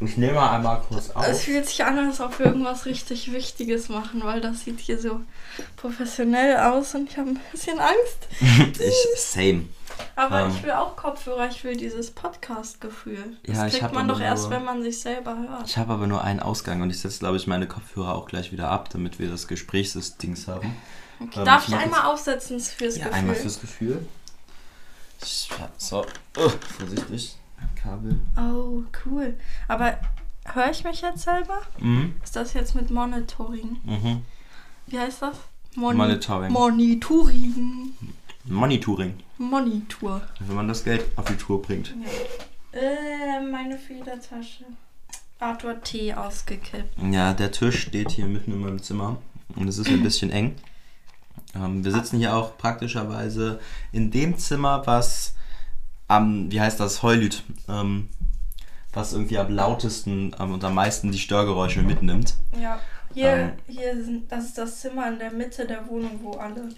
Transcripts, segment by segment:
Ich nehme mal einmal kurz auf. Es fühlt sich an, als ob wir irgendwas richtig Wichtiges machen, weil das sieht hier so professionell aus und ich habe ein bisschen Angst. ich, same. Aber Ähm. ich will auch Kopfhörer, ich will dieses Podcast-Gefühl. Das Ja, ich kriegt man doch erst, nur- wenn man sich selber hört. Ich habe aber nur einen Ausgang und ich setze, glaube ich, meine Kopfhörer auch gleich wieder ab, damit wir das Gesprächsdings haben. Okay, Ähm, darf ich ich einmal aufsetzen fürs Ja, Gefühl? einmal fürs Gefühl. Ich, so, oh, vorsichtig. Kabel. Oh, cool. Aber höre ich mich jetzt selber? Mhm. Ist das jetzt mit Monitoring? Mhm. Wie heißt das? Moni Monitoring. Monitoring. Monitoring. Monitor. Wenn man das Geld auf die Tour bringt. Äh, meine Federtasche. Arthur T ausgekippt. Ja, der Tisch steht hier mitten in meinem Zimmer und es ist ein bisschen eng. Ähm, wir sitzen hier auch praktischerweise in dem Zimmer, was am, wie heißt das, Heulüt, ähm, was irgendwie am lautesten ähm, und am meisten die Störgeräusche mitnimmt. Ja. Hier, Ähm. hier sind, das ist das Zimmer in der Mitte der Wohnung, wo alle.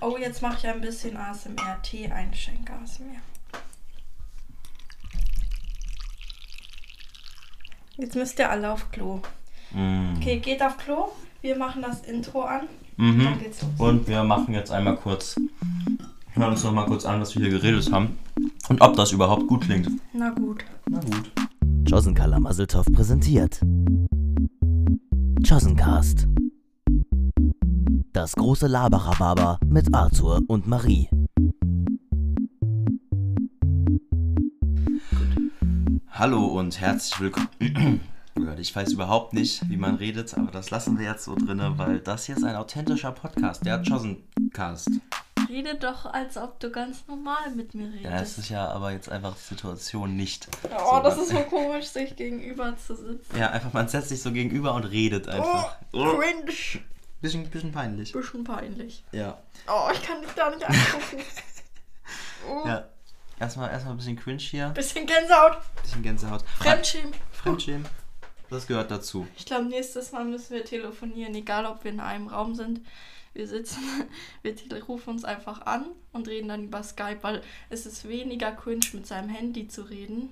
Oh, jetzt mache ich ein bisschen ASMR. Tee einschenke ASMR. Jetzt müsst ihr alle auf Klo. Mm. Okay, geht auf Klo. Wir machen das Intro an. Mhm. Dann geht's los. Und wir machen jetzt einmal kurz, hören uns noch mal kurz an, was wir hier geredet haben und ob das überhaupt gut klingt. Na gut. Na gut. Josen Kalamazzeltoff präsentiert. Josencast. Das große Laberababa mit Arthur und Marie. Hallo und herzlich willkommen. Ich weiß überhaupt nicht, wie man redet, aber das lassen wir jetzt so drinne, weil das hier ist ein authentischer Podcast, der Josencast. Rede doch, als ob du ganz normal mit mir redest. Ja, es ist ja aber jetzt einfach die Situation nicht. oh, so, das man- ist so komisch, sich gegenüber zu sitzen. Ja, einfach, man setzt sich so gegenüber und redet einfach. Oh, cringe. Bisschen, bisschen peinlich. Bisschen peinlich. Ja. Oh, ich kann dich gar nicht angucken. Oh, Ja. Erstmal, erstmal ein bisschen cringe hier, Bisschen Gänsehaut. bisschen Gänsehaut. Fremdschämen. Fremdschämen. Das gehört dazu. Ich glaube, nächstes Mal müssen wir telefonieren, egal ob wir in einem Raum sind. Wir sitzen, wir rufen uns einfach an und reden dann über Skype, weil es ist weniger cringe, mit seinem Handy zu reden.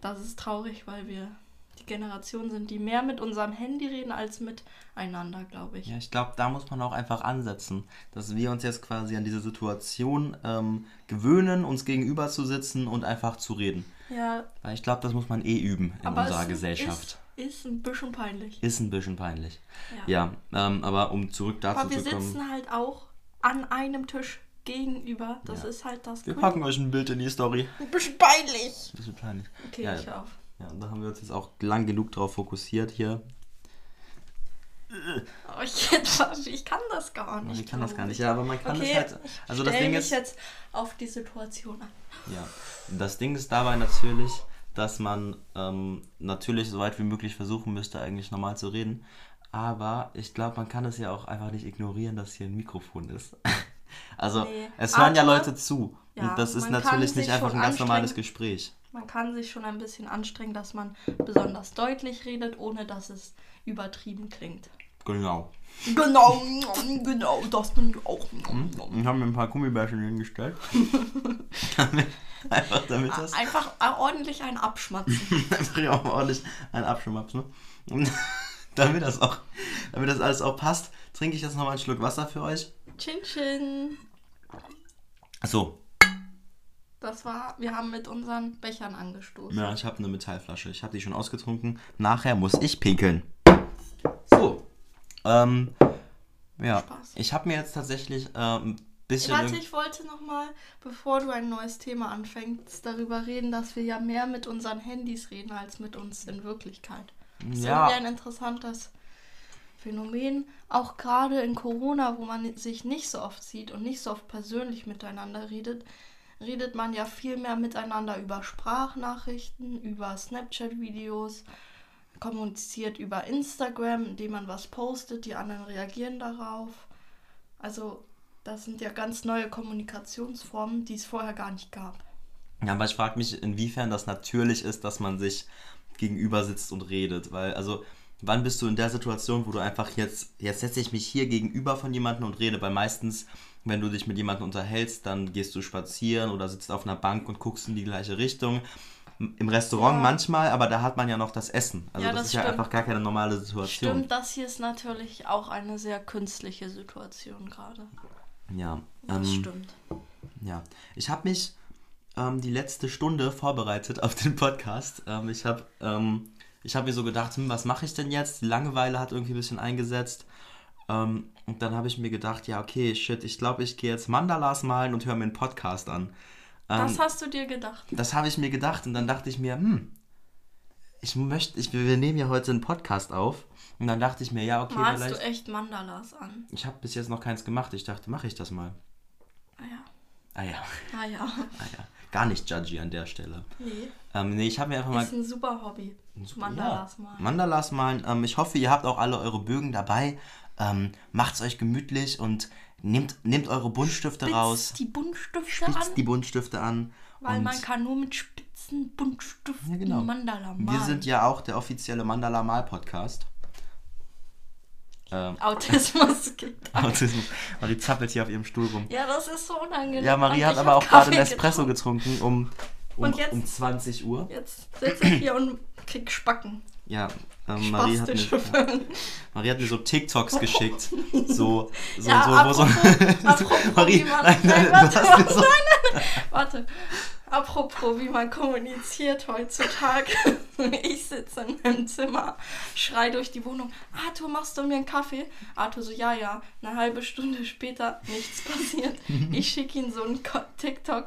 Das ist traurig, weil wir die Generation sind, die mehr mit unserem Handy reden als miteinander, glaube ich. Ja, ich glaube, da muss man auch einfach ansetzen, dass wir uns jetzt quasi an diese Situation ähm, gewöhnen, uns gegenüber zu sitzen und einfach zu reden. Ja, Weil ich glaube, das muss man eh üben in aber unserer es Gesellschaft. Ist, ist ein bisschen peinlich. Ist ein bisschen peinlich. Ja. Ja, ähm, aber um zurück dazu Aber wir zu kommen. sitzen halt auch an einem Tisch gegenüber. Das Ja. ist halt das. Wir Coole. packen euch ein Bild in die Story. Ein bisschen peinlich. Bisschen peinlich. Okay, Ja, ich hör auf. Ja, und da haben wir uns jetzt auch lang genug drauf fokussiert hier. Oh, ich, ich kann das gar nicht. Ich kann das gar nicht. ich. Ja, aber man kann Okay, es halt. Also das Ding mich ist. jetzt auf die Situation an. Ja, das Ding ist dabei natürlich, dass man ähm, natürlich so weit wie möglich versuchen müsste, eigentlich normal zu reden. Aber ich glaube, man kann es ja auch einfach nicht ignorieren, dass hier ein Mikrofon ist. Also, Nee. es hören ja Aber- Leute zu. Ja, und das ist natürlich nicht einfach ein ganz normales. Gespräch. Man kann sich schon ein bisschen anstrengen, dass man besonders deutlich redet, ohne dass es übertrieben klingt. Genau. Genau, genau, das bin ich auch. Hm? Ich habe mir ein paar Gummibärchen hingestellt. einfach damit das. Einfach ordentlich ein Abschmatzen. einfach ordentlich einen Abschirmabs, ne? Damit das auch, damit das alles auch passt, trinke ich jetzt nochmal einen Schluck Wasser für euch. Chin Chin. Achso, Das war, wir haben mit unseren Bechern angestoßen. Ja, ich habe eine Metallflasche. Ich habe die schon ausgetrunken. Nachher muss ich pinkeln. So. Ähm, ja. Spaß. Ich habe mir jetzt tatsächlich ähm, ein bisschen. Warte, ich wollte nochmal, bevor du ein neues Thema anfängst, darüber reden, dass wir ja mehr mit unseren Handys reden als mit uns in Wirklichkeit. Das ist Ja. irgendwie ein interessantes Phänomen. Auch gerade in Corona, wo man sich nicht so oft sieht und nicht so oft persönlich miteinander redet, redet man ja viel mehr miteinander über Sprachnachrichten, über Snapchat-Videos, kommuniziert über Instagram, indem man was postet, die anderen reagieren darauf. Also das sind ja ganz neue Kommunikationsformen, die es vorher gar nicht gab. Ja, aber ich frage mich, inwiefern das natürlich ist, dass man sich gegenüber sitzt und redet. Weil, also, wann bist du in der Situation, wo du einfach jetzt, jetzt setze ich mich hier gegenüber von jemandem und rede? Weil meistens, wenn du dich mit jemandem unterhältst, dann gehst du spazieren oder sitzt auf einer Bank und guckst in die gleiche Richtung. im Restaurant Ja. manchmal, aber da hat man ja noch das Essen. Also Ja, das, das ist ja stimmt. einfach gar keine normale Situation. Stimmt, das hier ist natürlich auch eine sehr künstliche Situation gerade. Ja. Das ähm, stimmt. Ja, ich habe mich ähm, die letzte Stunde vorbereitet auf den Podcast. Ähm, ich habe ähm, ich hab mir so gedacht, hm, was mache ich denn jetzt? Die Langeweile hat irgendwie ein bisschen eingesetzt. Ähm, und dann habe ich mir gedacht, ja, okay, shit, ich glaube, ich gehe jetzt Mandalas malen und höre mir einen Podcast an. Ähm, Das hast du dir gedacht. das habe ich mir gedacht und dann dachte ich mir, hm, ich möchte, ich, wir nehmen ja heute einen Podcast auf. Und dann dachte ich mir, ja, okay, Malst vielleicht. du echt Mandalas an? Ich habe bis jetzt noch keins gemacht. Ich dachte, mache ich das mal. Ah ja. Ah ja, Ah ja. ah ja. Gar nicht judgy an der Stelle. Nee. Ähm, nee, ich habe mir einfach mal Ist ein super Hobby. Mandalas ja, malen. Mandalas malen. Ähm, ich hoffe, ihr habt auch alle eure Bögen dabei. Ähm, macht's euch gemütlich und nehmt, nehmt eure Buntstifte Spitzt raus. die Buntstifte Spitzt an, die Buntstifte an. weil man kann nur mit spitzen Buntstiften Ja, genau. Mandala malen. wir sind ja auch der offizielle Mandala-Mal-Podcast. Ähm, Autismus gibt. Autismus. Marie zappelt hier auf ihrem Stuhl rum. Ja, das ist so unangenehm. Ja, Marie hat aber auch gerade Kaffee Espresso getrunken. getrunken um, um, jetzt- um 20 Uhr. Jetzt sitze ich hier und krieg Spacken. Ja, ähm, Marie, hat mir, ja. Marie hat mir so TikToks geschickt. So, so, Ja, so, wo so. apropos- Marie, man- nein, nein, Nein, warte, mir so. Warte. Apropos, wie man kommuniziert heutzutage. Ich sitze in meinem Zimmer, schrei durch die Wohnung. Arthur, machst du mir einen Kaffee? Arthur so, ja, ja. Eine halbe Stunde später, nichts passiert. Ich schicke ihm so einen TikTok,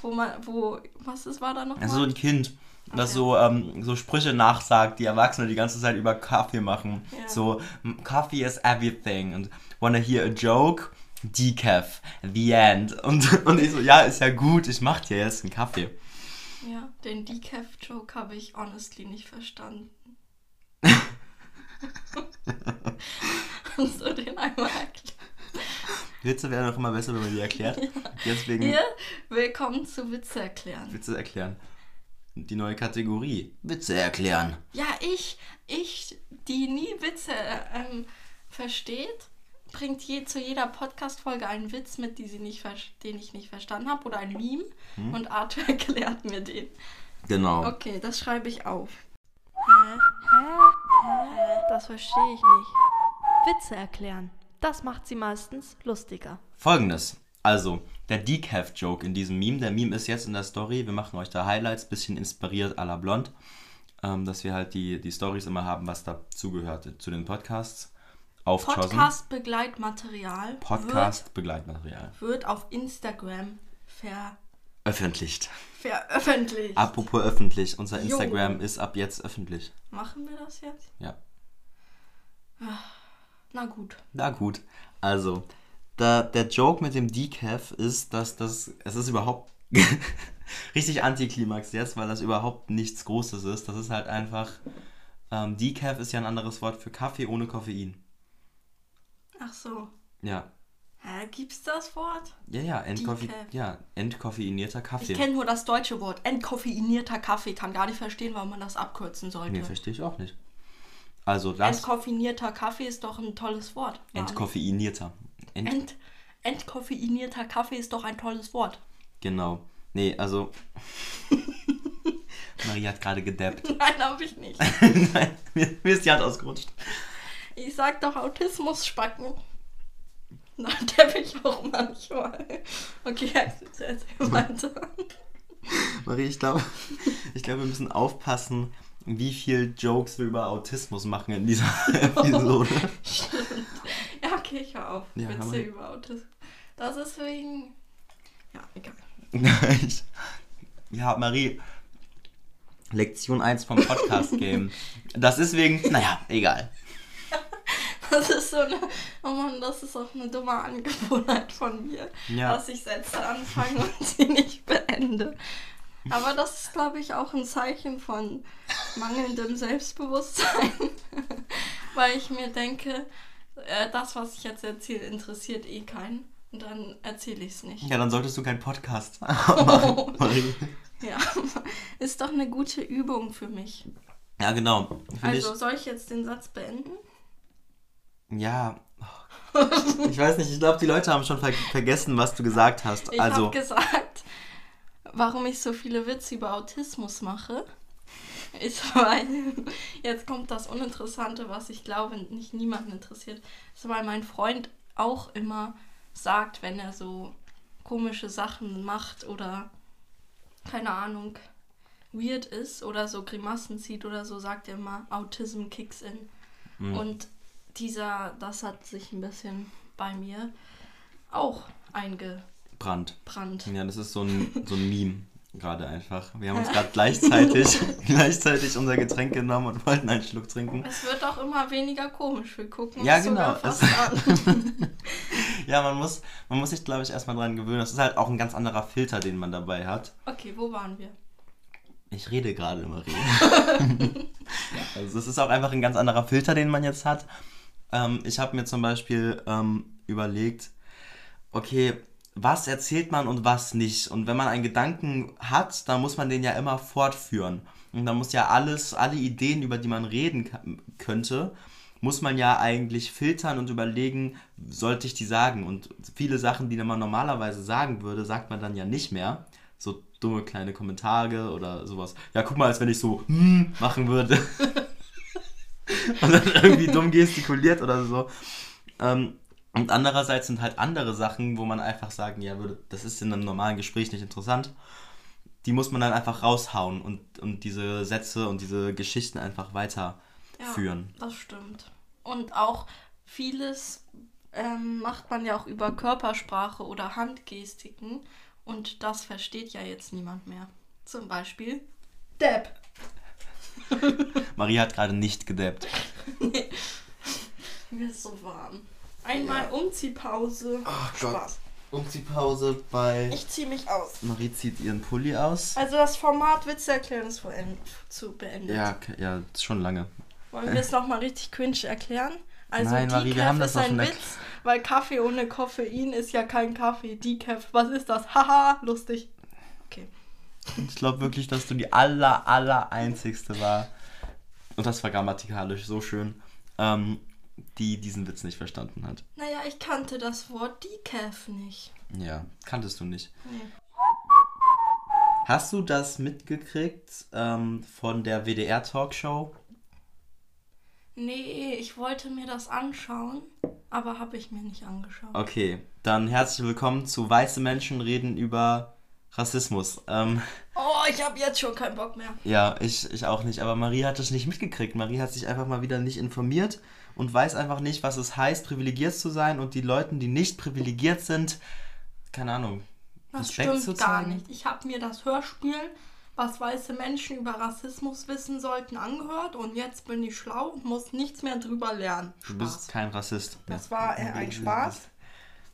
wo man, wo, was ist, war da noch? Also so ein Kind, das so, ähm, so Sprüche nachsagt, die Erwachsene die ganze Zeit über Kaffee machen. Ja. So, "M- Coffee is everything. Und wanna hear a joke? Decaf. The end. Und, und ich so, ja, ist ja gut, ich mach dir jetzt einen Kaffee. Ja, den Decaf-Joke habe ich honestly nicht verstanden. Kannst du den einmal erklären? Witze werden auch immer besser, wenn man die erklärt. Deswegen Hier, willkommen zu Witze erklären. Witze erklären. Die neue Kategorie. Witze erklären. Ja, ich, ich, die nie Witze ähm, versteht, bringt je, zu jeder Podcast-Folge einen Witz mit, die sie nicht, den ich nicht verstanden habe, oder ein Meme. Hm? Und Arthur erklärt mir den. Genau. Okay, das schreibe ich auf. Hä? Hä? Hä? Das verstehe ich nicht. Witze erklären. Das macht sie meistens lustiger. Folgendes. Also, der Decaf-Joke in diesem Meme. Der Meme ist jetzt in der Story. Wir machen euch da Highlights, bisschen inspiriert à la Blond. Ähm, dass wir halt die, die Stories immer haben, was dazugehört zu den Podcasts. Auf. Podcast-Begleitmaterial Podcast-Begleitmaterial. wird, auf Instagram ver, Öffentlicht. veröffentlicht. Apropos öffentlich. Unser Jo. Instagram ist ab jetzt öffentlich. Machen wir das jetzt? Ja. Na gut. Na gut. Also, der, der Joke mit dem Decaf ist, dass das. Es ist überhaupt richtig Antiklimax jetzt, weil das überhaupt nichts Großes ist. Das ist halt einfach. Ähm, Decaf ist ja ein anderes Wort für Kaffee ohne Koffein. Ach so. Ja. Hä, gibt's das Wort? Ja, ja, entkoffe Decaf. ja entkoffeinierter Ich Kaffee. kenne nur das deutsche Wort. Entkoffeinierter Kaffee. Kann gar nicht verstehen, warum man das abkürzen sollte. Nee, verstehe ich auch nicht. Also, das. Entkoffinierter Kaffee ist doch ein tolles Wort. Entkoffeinierter. Ent Ent, entkoffeinierter Kaffee ist doch ein tolles Wort. genau. Nee, also. Marie hat gerade gedappt. Nein, habe ich nicht. Nein, mir, mir ist die Hand ausgerutscht. Ich sag doch Autismus-Spacken. Na, bin ich auch manchmal. Okay, jetzt erzähl weiter. Marie, ich glaube, ich glaube, wir müssen aufpassen, wie viel Jokes wir über Autismus machen in dieser Episode. Okay, ich hör auf. Ja, Witze über Autismus. Das ist wegen... Ja, egal. Ich- ja, Marie, Lektion 1 vom Podcast-Game. Das ist wegen, naja, egal. Das ist so eine... Oh Mann, das ist auch eine dumme Angewohnheit von mir. Ja. Dass ich Sätze anfange und sie nicht beende. Aber das ist, glaube ich, auch ein Zeichen von mangelndem Selbstbewusstsein. Weil ich mir denke, äh, das, was ich jetzt erzähle, interessiert eh keinen. Und dann erzähle ich es nicht. Ja, dann solltest du keinen Podcast machen, Marie. Ja, ist doch eine gute Übung für mich. Ja, genau. Finde Also, soll ich jetzt den Satz beenden? ja. Ich weiß nicht, ich glaube, die Leute haben schon ver vergessen, was du gesagt hast. Ich also, habe gesagt, warum ich so viele Witze über Autismus mache, ist, weil jetzt kommt das Uninteressante, was ich glaube nicht niemanden interessiert, ist, weil mein Freund auch immer sagt, wenn er so komische Sachen macht oder keine Ahnung weird ist oder so Grimassen zieht oder so, sagt er immer Autism kicks in. Mhm. Und dieser, das hat sich ein bisschen bei mir auch eingebrannt. Brand. Ja, das ist so ein, so ein Meme gerade einfach. Wir haben uns gerade gleichzeitig, gleichzeitig unser Getränk genommen und wollten einen Schluck trinken. Es wird auch immer weniger komisch. Wir gucken Ja, uns genau. Ja, man muss, man muss sich, glaube ich, erstmal dran gewöhnen. Das ist halt auch ein ganz anderer Filter, den man dabei hat. Okay, wo waren wir? Ich rede gerade, Marie. also es ist auch einfach ein ganz anderer Filter, den man jetzt hat. Ähm, ich habe mir zum Beispiel ähm, überlegt, okay, was erzählt man und was nicht? Und wenn man einen Gedanken hat, dann muss man den ja immer fortführen. Und dann muss ja alles, alle Ideen, über die man reden könnte, muss man ja eigentlich filtern und überlegen, sollte ich die sagen? Und viele Sachen, die man normalerweise sagen würde, sagt man dann ja nicht mehr. So dumme kleine Kommentare oder sowas. Ja, guck mal, als wenn ich so hm machen würde. und dann irgendwie dumm gestikuliert oder so. Ähm, und andererseits sind halt andere Sachen, wo man einfach sagen, ja, würde, das ist in einem normalen Gespräch nicht interessant. Die muss man dann einfach raushauen und, und diese Sätze und diese Geschichten einfach weiterführen. Ja, das stimmt. Und auch vieles ähm, macht man ja auch über Körpersprache oder Handgestiken. Und das versteht ja jetzt niemand mehr. Zum Beispiel Depp. Marie hat gerade nicht gedappt. Mir ist so warm. Einmal Umziehpause. Spaß. Umziehpause bei. Ich ziehe mich aus. Marie zieht ihren Pulli aus. Also das Format Witze erklären ist vollend- zu beendet. Ja, ja, schon lange. Wollen wir es nochmal richtig cringe erklären? Also Nein, Marie, wir Decaf haben das ist ein Witz, weil Kaffee ohne Koffein ist ja kein Kaffee. Decaf, was ist das? Haha, lustig. Okay. Ich glaube wirklich, dass du die aller, aller einzigste war. Und das war grammatikalisch so schön, ähm, die diesen Witz nicht verstanden hat. Naja, ich kannte das Wort Decaf nicht. Ja, kanntest du nicht. Nee. Hast du das mitgekriegt ähm, von der WDR-Talkshow? Nee, ich wollte mir das anschauen, aber habe ich mir nicht angeschaut. Okay, dann herzlich willkommen zu Weiße Menschen reden über Rassismus. Ähm, Oh, ich habe jetzt schon keinen Bock mehr. ja, ich, ich auch nicht, aber Marie hat das nicht mitgekriegt. Marie hat sich einfach mal wieder nicht informiert und weiß einfach nicht, was es heißt, privilegiert zu sein und die Leuten, die nicht privilegiert sind, keine Ahnung, Das Respekt stimmt zu gar zeigen. nicht. Ich habe mir das Hörspiel, was weiße Menschen über Rassismus wissen sollten, angehört und jetzt bin ich schlau und muss nichts mehr drüber lernen. Du bist kein Rassist. Das war äh, ein Spaß.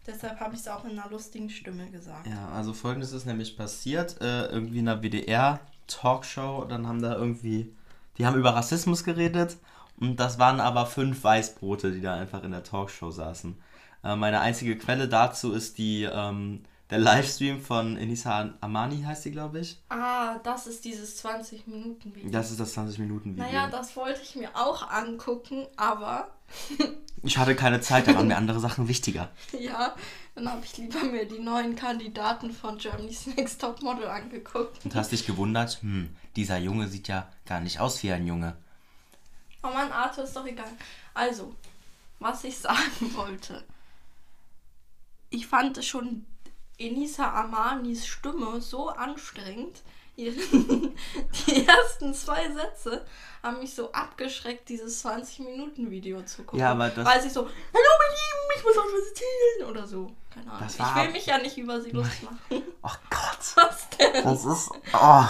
Deshalb habe ich es auch in einer lustigen Stimme gesagt. Ja, also folgendes ist nämlich passiert, äh, irgendwie in einer WDR-Talkshow, dann haben da irgendwie, die haben über Rassismus geredet und das waren aber fünf Weißbrote, die da einfach in der Talkshow saßen. Äh, meine einzige Quelle dazu ist die, ähm, der Livestream von Enisa Amani, heißt die, glaube ich. Ah, das ist dieses 20-Minuten-Video. Das ist das 20-Minuten-Video. Naja, das wollte ich mir auch angucken, aber ich hatte keine Zeit, da waren mir andere Sachen wichtiger. ja, dann habe ich lieber mir die neuen Kandidaten von Germany's Next Top Model angeguckt. Und hast dich gewundert, hm, dieser Junge sieht ja gar nicht aus wie ein Junge. Oh Mann, Arthur ist doch egal. Also, was ich sagen wollte. Ich fand schon Enisa Amanis Stimme so anstrengend. Die ersten zwei Sätze haben mich so abgeschreckt, dieses 20-Minuten-Video zu gucken. Ja, aber das- Weil sie so, hallo meine Lieben, ich muss euch was erzählen oder so. Keine Ahnung. Das Ich will mich ja nicht über sie lustig machen. Ach Gott. Was denn? Das ist. Oh,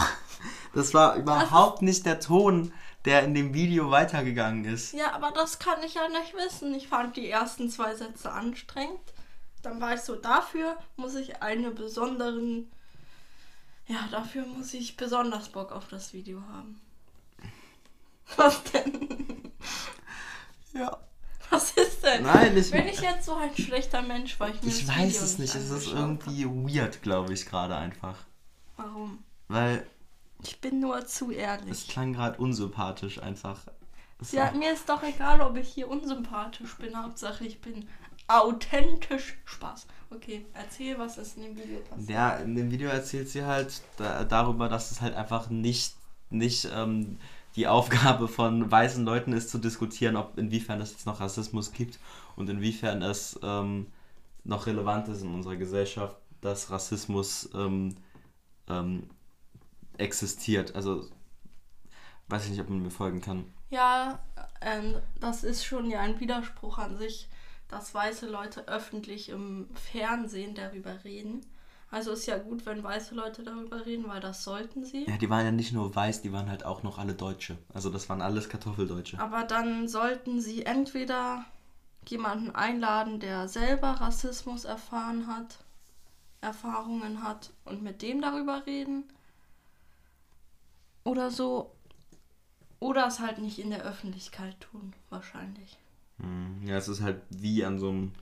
das war überhaupt nicht der Ton, der in dem Video weitergegangen ist. Ja, aber das kann ich ja nicht wissen. Ich fand die ersten zwei Sätze anstrengend. Dann war ich so, dafür muss ich eine besonderen. Ja, dafür muss ich besonders Bock auf das Video haben. Was denn? Ja. Was ist denn? Nein, ich- Bin ich jetzt so ein schlechter Mensch, weil ich mir Ich weiß Video es nicht. Es ist irgendwie weird, glaube ich, gerade einfach. Warum? Weil Ich bin nur zu es ehrlich. klang gerade unsympathisch einfach. Es Ja, mir ist doch egal, ob ich hier unsympathisch bin. Hauptsache, ich bin authentisch Spaß. Okay, erzähl, was ist in dem Video passiert. Ja, in dem Video erzählt sie halt da, darüber, dass es halt einfach nicht, nicht ähm, die Aufgabe von weißen Leuten ist, zu diskutieren, ob inwiefern es jetzt noch Rassismus gibt und inwiefern es ähm, noch relevant ist in unserer Gesellschaft, dass Rassismus ähm, ähm, existiert. Also weiß ich nicht, ob man mir folgen kann. Ja, ähm, das ist schon ja ein Widerspruch an sich, dass weiße Leute öffentlich im Fernsehen darüber reden. Also ist ja gut, wenn weiße Leute darüber reden, weil das sollten sie. Ja, die waren ja nicht nur weiß, die waren halt auch noch alle Deutsche. Also das waren alles Kartoffeldeutsche. Aber dann sollten sie entweder jemanden einladen, der selber Rassismus erfahren hat, Erfahrungen hat und mit dem darüber reden. Oder so. Oder es halt nicht in der Öffentlichkeit tun, wahrscheinlich. Hm, Ja, es ist halt wie an so einem,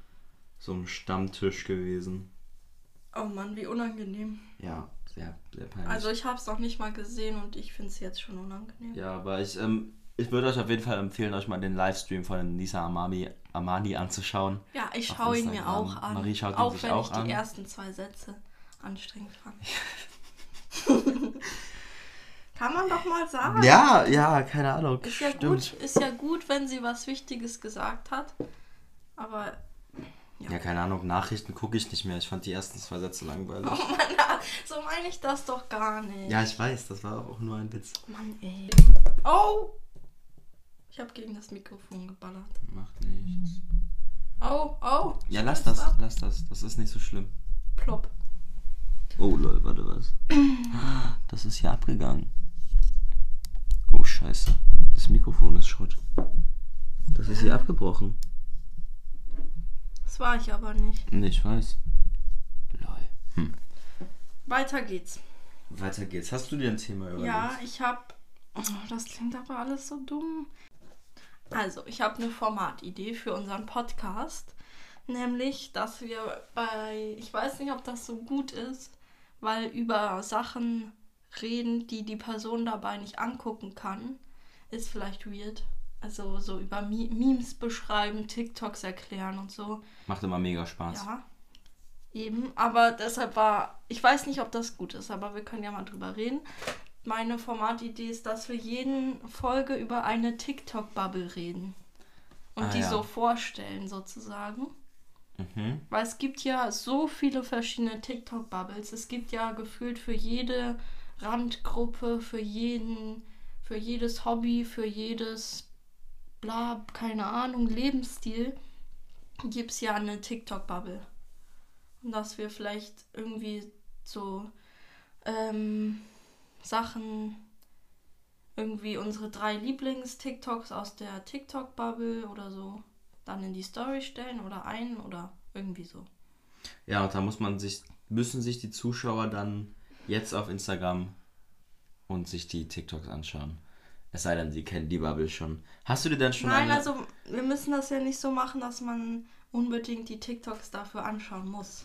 so einem Stammtisch gewesen. Oh Mann, wie unangenehm. Ja, sehr, sehr peinlich. Also ich habe es noch nicht mal gesehen und ich finde es jetzt schon unangenehm. ja, aber ich, ähm, ich würde euch auf jeden Fall empfehlen, euch mal den Livestream von Lisa Amami, Amani anzuschauen. Ja, ich schaue ihn mir auch an. Marie schaut ihn auch sich wenn auch ich die an. ersten zwei Sätze anstrengend fand. Kann man doch mal sagen. Ja, ja, keine Ahnung. Ist ja, gut, ist ja gut, wenn sie was Wichtiges gesagt hat. Aber Ja, keine Ahnung, Nachrichten gucke ich nicht mehr. Ich fand die ersten zwei Sätze langweilig. Oh Mann, so meine ich das doch gar nicht. Ja, ich weiß, das war auch nur ein Witz. Mann, ey. Oh! Ich habe gegen das Mikrofon geballert. Macht nichts. Oh, oh. Ja, lass das, ab. lass das. Das ist nicht so schlimm. Plopp. Oh lol, warte was. Das ist hier abgegangen. Scheiße. Das Mikrofon ist Schrott. Das ist hier abgebrochen. Das war ich aber nicht. Nee, ich weiß. Lol. Hm. Weiter geht's. Weiter geht's. Hast du dir ein Thema überlegt? Ja, ich habe. Oh, das klingt aber alles so dumm. Also, ich habe eine Formatidee für unseren Podcast. Nämlich, dass wir bei. Ich weiß nicht, ob das so gut ist, weil über Sachen reden, die die Person dabei nicht angucken kann, ist vielleicht weird. Also, so über Memes beschreiben, TikToks erklären und so. Macht immer mega Spaß. Ja, eben. Aber deshalb war, ich weiß nicht, ob das gut ist, aber wir können ja mal drüber reden. Meine Formatidee ist, dass wir jeden Folge über eine TikTok-Bubble reden. Und Ah, die ja. so vorstellen, sozusagen. Mhm. Weil es gibt ja so viele verschiedene TikTok-Bubbles. Es gibt ja gefühlt für jede Randgruppe, für jeden, für jedes Hobby, für jedes bla, keine Ahnung, Lebensstil gibt es ja eine TikTok-Bubble. Und dass wir vielleicht irgendwie so ähm, Sachen, irgendwie unsere drei Lieblings-TikToks aus der TikTok-Bubble oder so dann in die Story stellen oder ein oder irgendwie so. Ja, und da muss man sich, müssen sich die Zuschauer dann jetzt auf Instagram und sich die TikToks anschauen. Es sei denn, sie kennen die Bubble schon. Hast du dir denn schon Nein, eine... also wir müssen das ja nicht so machen, dass man unbedingt die TikToks dafür anschauen muss.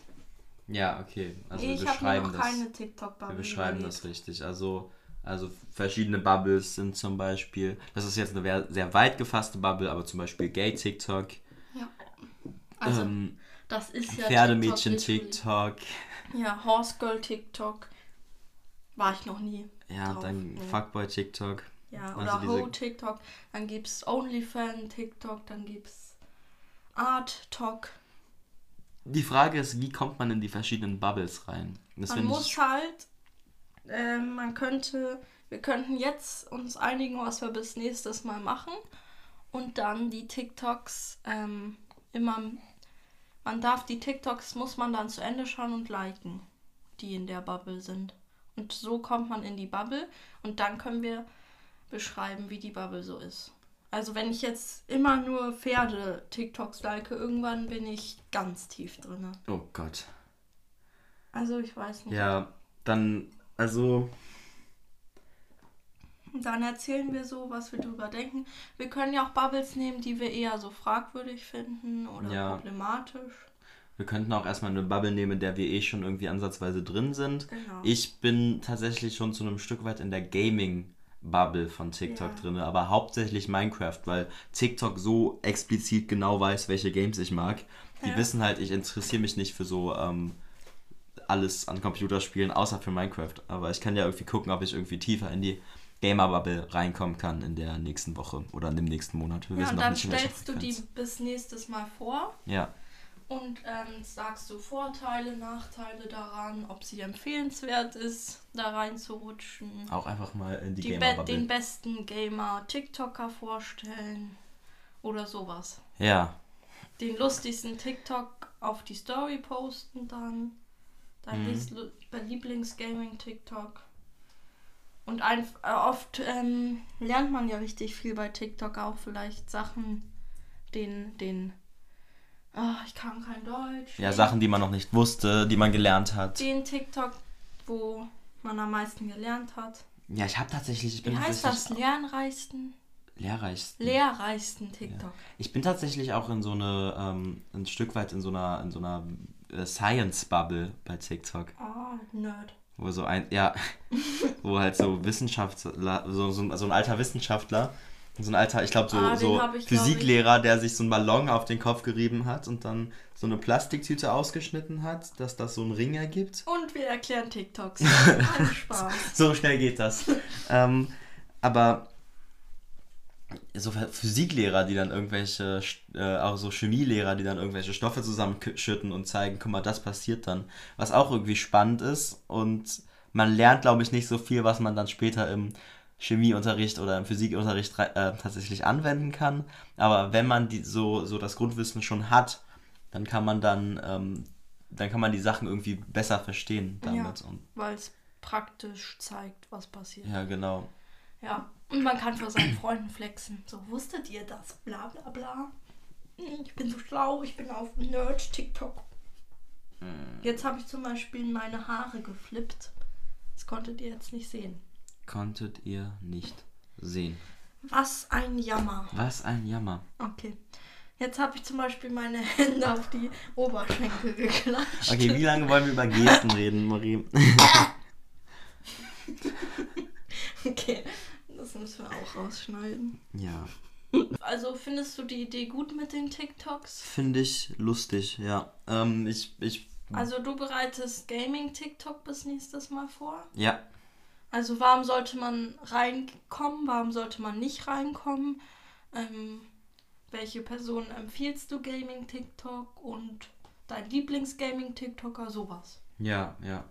Ja, okay. Also ich wir beschreiben noch das. keine TikTok-Bubble Wir beschreiben überlegt. das richtig. Also, also verschiedene Bubbles sind zum Beispiel, das ist jetzt eine sehr weit gefasste Bubble, aber zum Beispiel Gay-TikTok, Ja. Also, ähm, das ist ja Pferdemmädchen-TikTok, Ja, Horse Girl TikTok. War ich noch nie. ja, drauf, dann nee. Fuckboy-TikTok. Ja, Also oder diese- Ho TikTok. Dann gibt's OnlyFan TikTok. Dann gibt's Art Talk. Die Frage ist, wie kommt man in die verschiedenen Bubbles rein? Das Man muss ich, halt, ähm, man könnte, wir könnten jetzt uns einigen, was wir bis nächstes Mal machen. Und dann die TikToks ähm, immer, man darf die TikToks, muss man dann zu Ende schauen und liken, die in der Bubble sind. Und so kommt man in die Bubble und dann können wir beschreiben, wie die Bubble so ist. Also wenn ich jetzt immer nur Pferde-TikToks like, irgendwann bin ich ganz tief drin. oh Gott. Also ich weiß nicht. Ja, dann, also, dann erzählen wir so, was wir drüber denken. Wir können ja auch Bubbles nehmen, die wir eher so fragwürdig finden oder Ja. problematisch. Wir könnten auch erstmal eine Bubble nehmen, in der wir eh schon irgendwie ansatzweise drin sind. Genau. Ich bin tatsächlich schon zu einem Stück weit in der Gaming Bubble von TikTok Ja. drin, aber hauptsächlich Minecraft, weil TikTok so explizit genau weiß, welche Games ich mag. Die Ja. wissen halt, ich interessiere mich nicht für so ähm, alles an Computerspielen, außer für Minecraft. Aber ich kann ja irgendwie gucken, ob ich irgendwie tiefer in die Gamer-Bubble reinkommen kann in der nächsten Woche oder in dem nächsten Monat. Wir Ja, wissen und dann stellst du die bis nächstes Mal vor Ja, und ähm, sagst du Vorteile, Nachteile daran, ob sie empfehlenswert ist, da reinzurutschen. auch einfach mal in die, Die Gamer-Bubble. den besten Gamer TikToker vorstellen oder sowas. Ja, Den lustigsten TikTok auf die Story posten dann. Dein Mhm. Lieblings-Gaming-TikTok. Und ein, äh, oft ähm, lernt man ja richtig viel bei TikTok auch vielleicht Sachen, den, den, ah, ich kann kein Deutsch. ja, Sachen, die man noch nicht wusste, die man gelernt hat. Den TikTok, wo man am meisten gelernt hat. Ja, ich habe tatsächlich, ich bin Wie heißt das? Lernreichsten? lehrreichsten. Lehrreichsten TikTok. Ich bin tatsächlich auch in so eine, ähm, ein Stück weit in so einer, in so einer äh, Science-Bubble bei TikTok. Ah, Nerd. Wo so ein, ja, wo halt so Wissenschaftler, so, so, so ein alter Wissenschaftler, so ein alter, ich glaube so, Ah, so ich, glaub Physiklehrer, der sich so einen Ballon auf den Kopf gerieben hat und dann so eine Plastiktüte ausgeschnitten hat, dass das so einen Ring ergibt. Und wir erklären TikToks. Spaß. So schnell geht das. ähm, aber so Physiklehrer, die dann irgendwelche, äh, auch so Chemielehrer, die dann irgendwelche Stoffe zusammenschütten und zeigen, guck mal, das passiert dann. Was auch irgendwie spannend ist und man lernt, glaube ich, nicht so viel, was man dann später im Chemieunterricht oder im Physikunterricht äh, tatsächlich anwenden kann. Aber wenn man die, so, so das Grundwissen schon hat, dann kann man dann, ähm, dann kann man die Sachen irgendwie besser verstehen damit. Ja. Weil es praktisch zeigt, was passiert. ja, genau. Ja. Und man kann vor seinen Freunden flexen. So, wusstet ihr das? Bla bla bla. Hm, Ich bin so schlau, ich bin auf Nerd TikTok. Jetzt habe ich zum Beispiel meine Haare geflippt. Das konntet ihr jetzt nicht sehen. Konntet ihr nicht sehen. Was ein Jammer. Was ein Jammer. Okay. Jetzt habe ich zum Beispiel meine Hände auf die Oberschenkel geklatscht. Okay, wie lange wollen wir über Gesten reden, Marie? Okay, das müssen wir auch rausschneiden. Ja. Also findest du die Idee gut mit den TikToks? Finde ich lustig, ja. Ähm, ich, ich, Also du bereitest Gaming-TikTok bis nächstes Mal vor? ja. Also warum sollte man reinkommen, warum sollte man nicht reinkommen? Ähm, welche Personen empfiehlst du Gaming-TikTok und dein Lieblings-Gaming-TikToker, sowas? Ja, ja.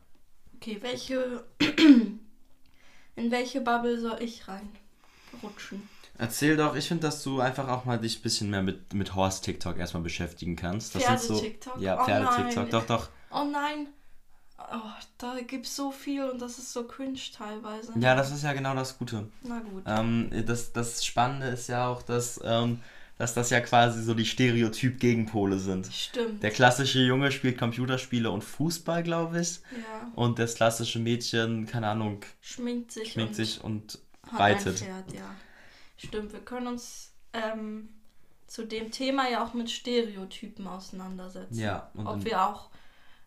Okay, welche... In welche Bubble soll ich reinrutschen? Erzähl doch, ich finde, dass du einfach auch mal dich ein bisschen mehr mit, mit Horse-TikTok erstmal beschäftigen kannst. Das sind so, Pferde-TikTok? Ja, Oh Pferde-TikTok, doch, doch. Oh nein! Oh, da gibt's so viel und das ist so cringe teilweise. Ja, das ist ja genau das Gute. Na gut. Ähm, das, das Spannende ist ja auch, dass, ähm, dass das ja quasi so die Stereotyp-Gegenpole sind. Stimmt. Der klassische Junge spielt Computerspiele und Fußball, glaube ich. ja. Und das klassische Mädchen, keine Ahnung, Schminkt sich. schminkt und sich und hat reitet. Ein Pferd, ja. Stimmt, wir können uns ähm, zu dem Thema ja auch mit Stereotypen auseinandersetzen. Ja, und Ob wir auch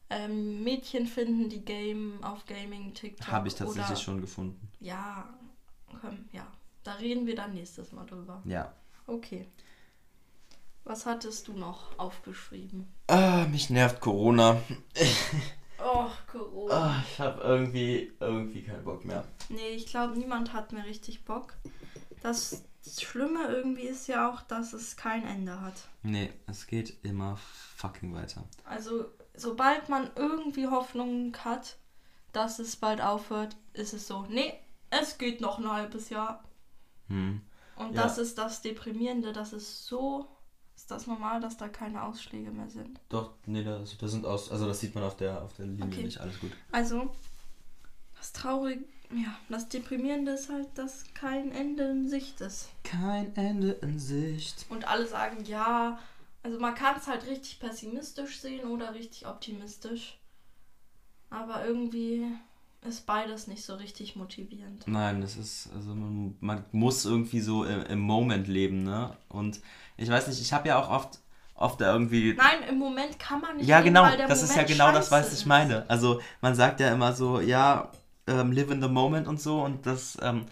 ähm, Mädchen finden, die Game auf Gaming TikTok. habe ich tatsächlich oder, schon gefunden. Ja, komm, ja. Da reden wir dann nächstes Mal drüber. Ja. Okay. Was hattest du noch aufgeschrieben? Ah, mich nervt Corona. Oh, Corona. Ah, ich habe irgendwie, irgendwie keinen Bock mehr. Nee, ich glaube, niemand hat mehr richtig Bock. Das Schlimme irgendwie ist ja auch, dass es kein Ende hat. Nee, es geht immer fucking weiter. Also, sobald man irgendwie Hoffnung hat, dass es bald aufhört, ist es so, nee, es geht noch ein halbes Jahr. Hm. Und Ja. das ist das Deprimierende, das ist so, ist das normal, dass da keine Ausschläge mehr sind. Doch, nee, das, das sind aus, also das sieht man auf der, auf der Linie Okay. nicht, alles gut. Also, das Traurige, ja, das Deprimierende ist halt, dass kein Ende in Sicht ist. Kein Ende in Sicht. Und alle sagen, ja, also man kann es halt richtig pessimistisch sehen oder richtig optimistisch. Aber irgendwie ist beides nicht so richtig motivierend. Nein, das ist, also man, man muss irgendwie so im, im Moment leben, ne? Und ich weiß nicht, ich habe ja auch oft, oft da irgendwie Nein, im Moment kann man nicht. Ja, leben, genau, das ist ja Moment genau das, was ich meine. Also man sagt ja immer so, ja, ähm, live in the moment und so und das, ähm,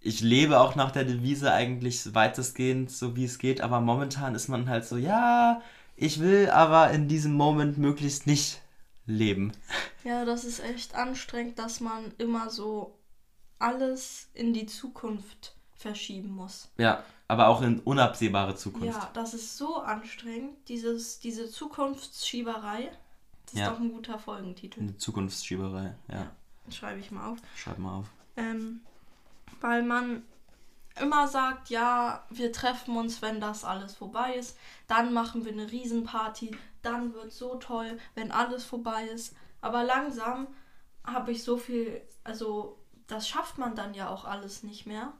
ich lebe auch nach der Devise eigentlich weitestgehend so wie es geht, aber momentan ist man halt so, ja, ich will aber in diesem Moment möglichst nicht leben. Ja, das ist echt anstrengend, dass man immer so alles in die Zukunft verschieben muss. Ja, aber auch in unabsehbare Zukunft. Ja, das ist so anstrengend, dieses, diese Zukunftsschieberei. Das ist Ja. doch ein guter Folgentitel. Eine Zukunftsschieberei, ja. Schreibe ich mal auf. Schreib mal auf. Ähm, weil man immer sagt, ja, wir treffen uns, wenn das alles vorbei ist. Dann machen wir eine Riesenparty. Dann wird so toll, wenn alles vorbei ist. Aber langsam habe ich so viel, also das schafft man dann ja auch alles nicht mehr.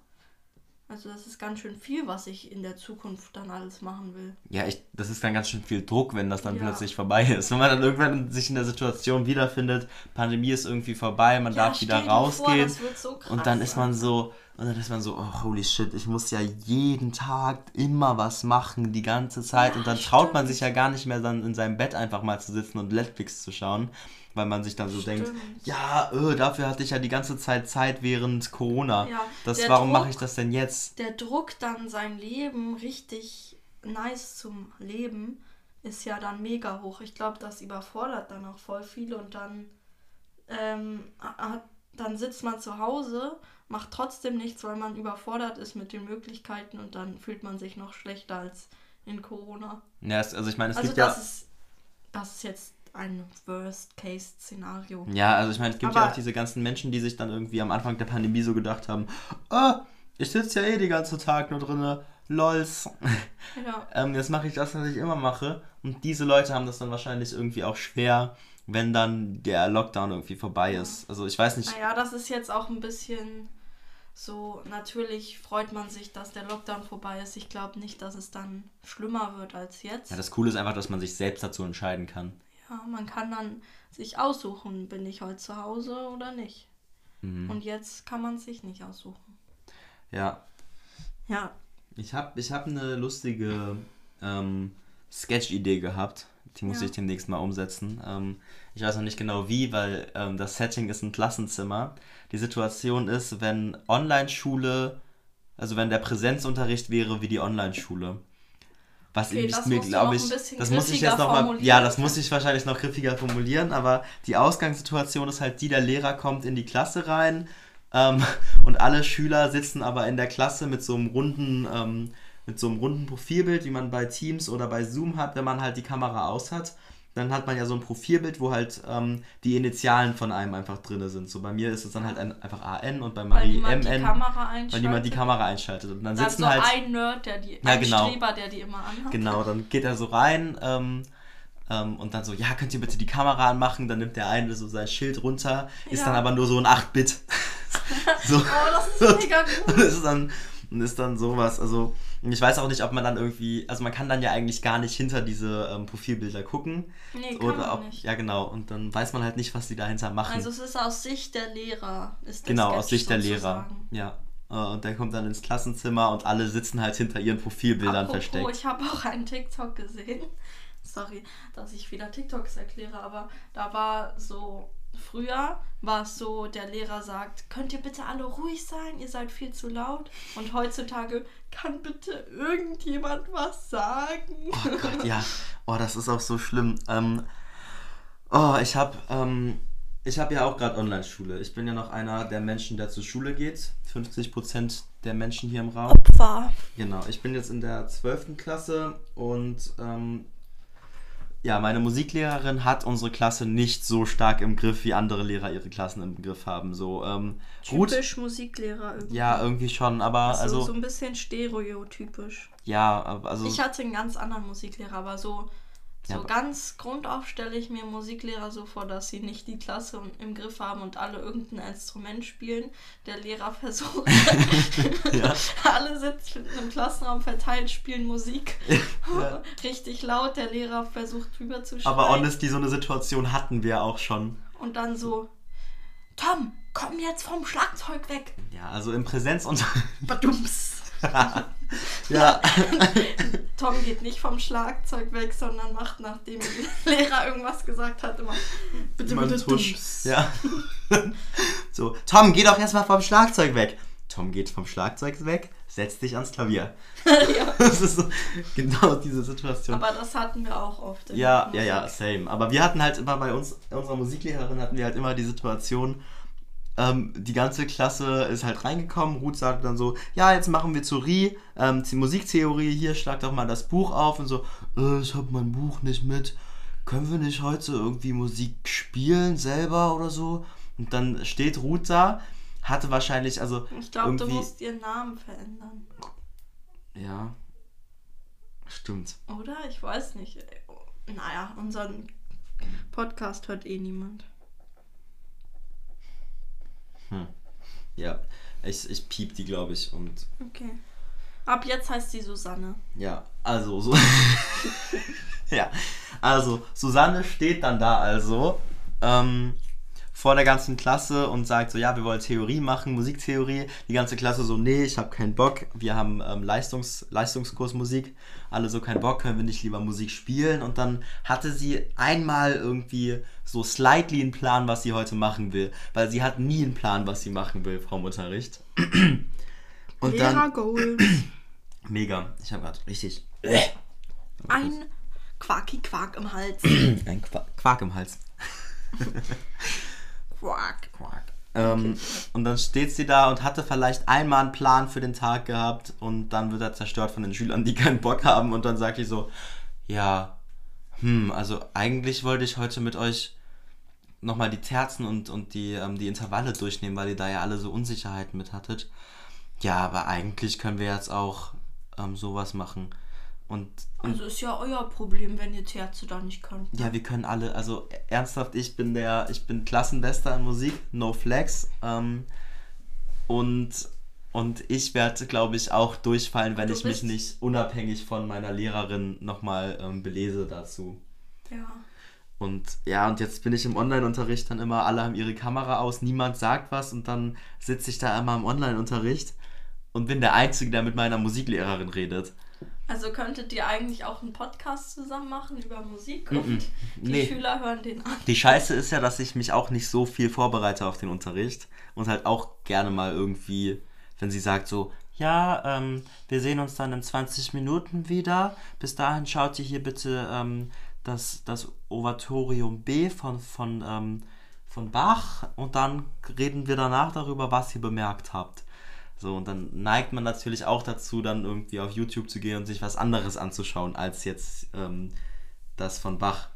Also das ist ganz schön viel, was ich in der Zukunft dann alles machen will. Ja, ich, das ist dann ganz schön viel Druck, wenn das dann Ja. plötzlich vorbei ist. Wenn man dann irgendwann sich in der Situation wiederfindet, Pandemie ist irgendwie vorbei, man Ja, darf wieder vor, rausgehen. wird so krass und dann ist man so, und dann ist man so, oh, holy shit, ich muss ja jeden Tag immer was machen, die ganze Zeit. Ja, und dann traut man stimmt. sich ja gar nicht mehr dann in seinem Bett einfach mal zu sitzen und Netflix zu schauen, weil man sich dann so denkt, Stimmt. ja, öh, dafür hatte ich ja die ganze Zeit Zeit während Corona. Ja, das, warum mache ich das denn jetzt? der Druck, dann sein Leben richtig nice zum Leben, ist ja dann mega hoch. Ich glaube, das überfordert dann auch voll viele und dann, ähm, hat, dann sitzt man zu Hause, macht trotzdem nichts, weil man überfordert ist mit den Möglichkeiten und dann fühlt man sich noch schlechter als in Corona. Ja, also ich meine, es also gibt das ja. ist das ist jetzt ein Worst-Case-Szenario. Ja, also ich meine, es gibt ja Aber- auch diese ganzen Menschen, die sich dann irgendwie am Anfang der Pandemie so gedacht haben, ah, ich sitze ja eh den ganzen Tag nur drinne, lols. Ja. ähm, jetzt mache ich das, was ich immer mache. Und diese Leute haben das dann wahrscheinlich irgendwie auch schwer, wenn dann der Lockdown irgendwie vorbei ist. Also ich weiß nicht, Naja, das ist jetzt auch ein bisschen so, natürlich freut man sich, dass der Lockdown vorbei ist. Ich glaube nicht, dass es dann schlimmer wird als jetzt. ja, das Coole ist einfach, dass man sich selbst dazu entscheiden kann. Ja, man kann dann sich aussuchen, bin ich heute zu Hause oder nicht. Mhm. Und jetzt kann man sich nicht aussuchen. Ja, Ja, ich habe ich hab eine lustige ähm, Sketch-Idee gehabt. Die muss Ja. ich demnächst mal umsetzen. Ähm, ich weiß noch nicht genau wie, weil ähm, das Setting ist ein Klassenzimmer. Die Situation ist, wenn Online-Schule, also wenn der Präsenzunterricht wäre wie die Online-Schule. Was Okay, ich das mir, glaube ich, das muss ich jetzt noch mal, ja, das muss ich wahrscheinlich noch griffiger formulieren, aber die Ausgangssituation ist halt die, der Lehrer kommt in die Klasse rein ähm, und alle Schüler sitzen aber in der Klasse mit so einem runden, ähm, mit so einem runden Profilbild, wie man bei Teams oder bei Zoom hat, wenn man halt die Kamera aus hat. Dann hat man ja so ein Profilbild, wo halt ähm, die Initialen von einem einfach drin sind. So bei mir ist es dann halt ein, einfach AN und bei weil Marie niemand die MN, Kamera einschaltet. weil niemand die Kamera einschaltet. Und dann Dann sitzen so halt. ein Nerd, der die, Ja, ein genau. Streber, der die immer anhat. Genau, dann geht er so rein ähm, ähm, und dann so, ja, könnt ihr bitte die Kamera anmachen? Dann nimmt der eine so sein Schild runter, ist Ja. dann aber nur so ein 8-Bit. so. Oh, das ist mega gut. Und ist dann, und ist dann sowas. Also, ich weiß auch nicht, ob man dann irgendwie, also man kann dann ja eigentlich gar nicht hinter diese ähm, Profilbilder gucken. Nee, kann Oder man ob, nicht. ja genau, und dann weiß man halt nicht, was die dahinter machen. Also es ist aus Sicht der Lehrer. Ist genau, Sketch aus Sicht der Lehrer. Ja. Äh, Und der kommt dann ins Klassenzimmer und alle sitzen halt hinter ihren Profilbildern Apropos, versteckt. ich habe auch einen TikTok gesehen. Sorry, dass ich wieder TikToks erkläre, aber da war so, früher war es so, der Lehrer sagt, könnt ihr bitte alle ruhig sein, ihr seid viel zu laut. Und heutzutage, kann bitte irgendjemand was sagen? Oh Gott, ja. Oh, das ist auch so schlimm. Ähm, oh, ich habe ähm, ich hab ja auch gerade Online-Schule. Ich bin ja noch einer der Menschen, der zur Schule geht. 50% der Menschen hier im Raum. Opfer. Genau, ich bin jetzt in der 12. Klasse und ähm, ja, meine Musiklehrerin hat unsere Klasse nicht so stark im Griff, wie andere Lehrer ihre Klassen im Griff haben. So, ähm, gut. Typisch Musiklehrer irgendwie. Ja, irgendwie schon, aber also, also, so ein bisschen stereotypisch. ja, also. Ich hatte einen ganz anderen Musiklehrer, aber so, so Ja, ganz grundauf stelle ich mir Musiklehrer so vor, dass sie nicht die Klasse im Griff haben und alle irgendein Instrument spielen. Der Lehrer versucht, Ja. alle sitzen im Klassenraum verteilt, spielen Musik. Ja. Richtig laut, der Lehrer versucht drüber zu schreien. aber honestly, so eine Situation hatten wir auch schon. Und dann so, Tom, komm jetzt vom Schlagzeug weg. Ja, also im Präsenzunterricht. Ja. Tom geht nicht vom Schlagzeug weg, sondern macht, nachdem der Lehrer irgendwas gesagt hat, immer bitte, Immer bitte, Tusch. Ja. so, Tom, geh doch erstmal vom Schlagzeug weg. Tom geht vom Schlagzeug weg, setzt dich ans Klavier. ja. Das ist so genau diese Situation. Aber das hatten wir auch oft. Ja, der ja, ja, Musik. same. Aber wir hatten halt immer bei uns, unserer Musiklehrerin hatten wir halt immer die Situation, ähm, die ganze Klasse ist halt reingekommen. Ruth sagte dann so, ja, jetzt machen wir Theorie, ähm, die Musiktheorie, hier schlag doch mal das Buch auf und so, äh, ich habe mein Buch nicht mit. Können wir nicht heute irgendwie Musik spielen selber oder so? Und dann steht Ruth da, hatte wahrscheinlich, also Ich glaube, du musst ihren Namen verändern. ja, stimmt. Oder? Ich weiß nicht. Naja, unseren Podcast hört eh niemand. Ja, ich, ich piep die, glaube ich, und Okay. Ab jetzt heißt sie Susanne. Ja, also so. ja, also Susanne steht dann da also ähm, vor der ganzen Klasse und sagt so, ja, wir wollen Theorie machen, Musiktheorie. Die ganze Klasse so, nee, ich habe keinen Bock. Wir haben ähm, Leistungs Leistungskurs Musik. Alle so, kein Bock, können wir nicht lieber Musik spielen? Und dann hatte sie einmal irgendwie so slightly einen Plan, was sie heute machen will. Weil sie hat nie einen Plan, was sie machen will vom Unterricht. Und Lehrer dann, Gold. mega, ich habe gerade richtig Ein Quaki Quark im Hals. Ein Qua Quark im Hals. Quark. Quark. Ähm, Und dann steht sie da und hatte vielleicht einmal einen Plan für den Tag gehabt und dann wird er zerstört von den Schülern, die keinen Bock haben und dann sagt die so, ja, hm, also eigentlich wollte ich heute mit euch nochmal die Terzen und, und die, ähm, die Intervalle durchnehmen, weil ihr da ja alle so Unsicherheiten mit hattet. Ja, aber eigentlich können wir jetzt auch ähm, sowas machen. Und, und Also ist ja euer Problem, wenn ihr Terze da nicht könnt. ja, wir können alle, also ernsthaft, ich bin der, ich bin Klassenbester in Musik, no flex. Ähm, und, und ich werde, glaube ich, auch durchfallen, wenn Du ich mich nicht unabhängig von meiner Lehrerin nochmal ähm, belese dazu. Ja. Und ja, und jetzt bin ich im Online-Unterricht dann immer, alle haben ihre Kamera aus, niemand sagt was und dann sitze ich da immer im Online-Unterricht und bin der Einzige, der mit meiner Musiklehrerin redet. Also könntet ihr eigentlich auch einen Podcast zusammen machen über Musik und die Nee. Schüler hören den an. Die Scheiße ist ja, dass ich mich auch nicht so viel vorbereite auf den Unterricht und halt auch gerne mal irgendwie, wenn sie sagt so, ja, ähm, wir sehen uns dann in 20 Minuten wieder. Bis dahin schaut ihr hier bitte ähm, das, das Ovatorium B von, von, ähm, von Bach und dann reden wir danach darüber, was ihr bemerkt habt. So, und dann neigt man natürlich auch dazu, dann irgendwie auf YouTube zu gehen und sich was anderes anzuschauen, als jetzt ähm, das von Bach.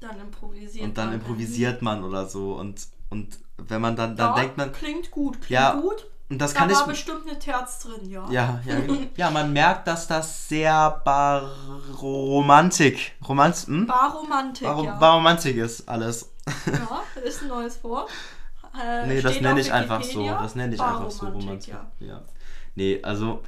Dann improvisiert Und dann man improvisiert man oder so. Und, und wenn man dann, dann ja, denkt man, Klingt gut, klingt Ja, gut. Und das Da kann ich. war bestimmt eine Terz drin, ja. Ja, ja, ja, man merkt, dass das sehr Baromantik, Romanz, hm? Baromantik, Baro, ja. Baromantik ist alles. ja, ist ein neues Wort. Äh, Nee, das nenne ich einfach so. Das nenne ich einfach so Romantik. Ja. Ja. Nee, also.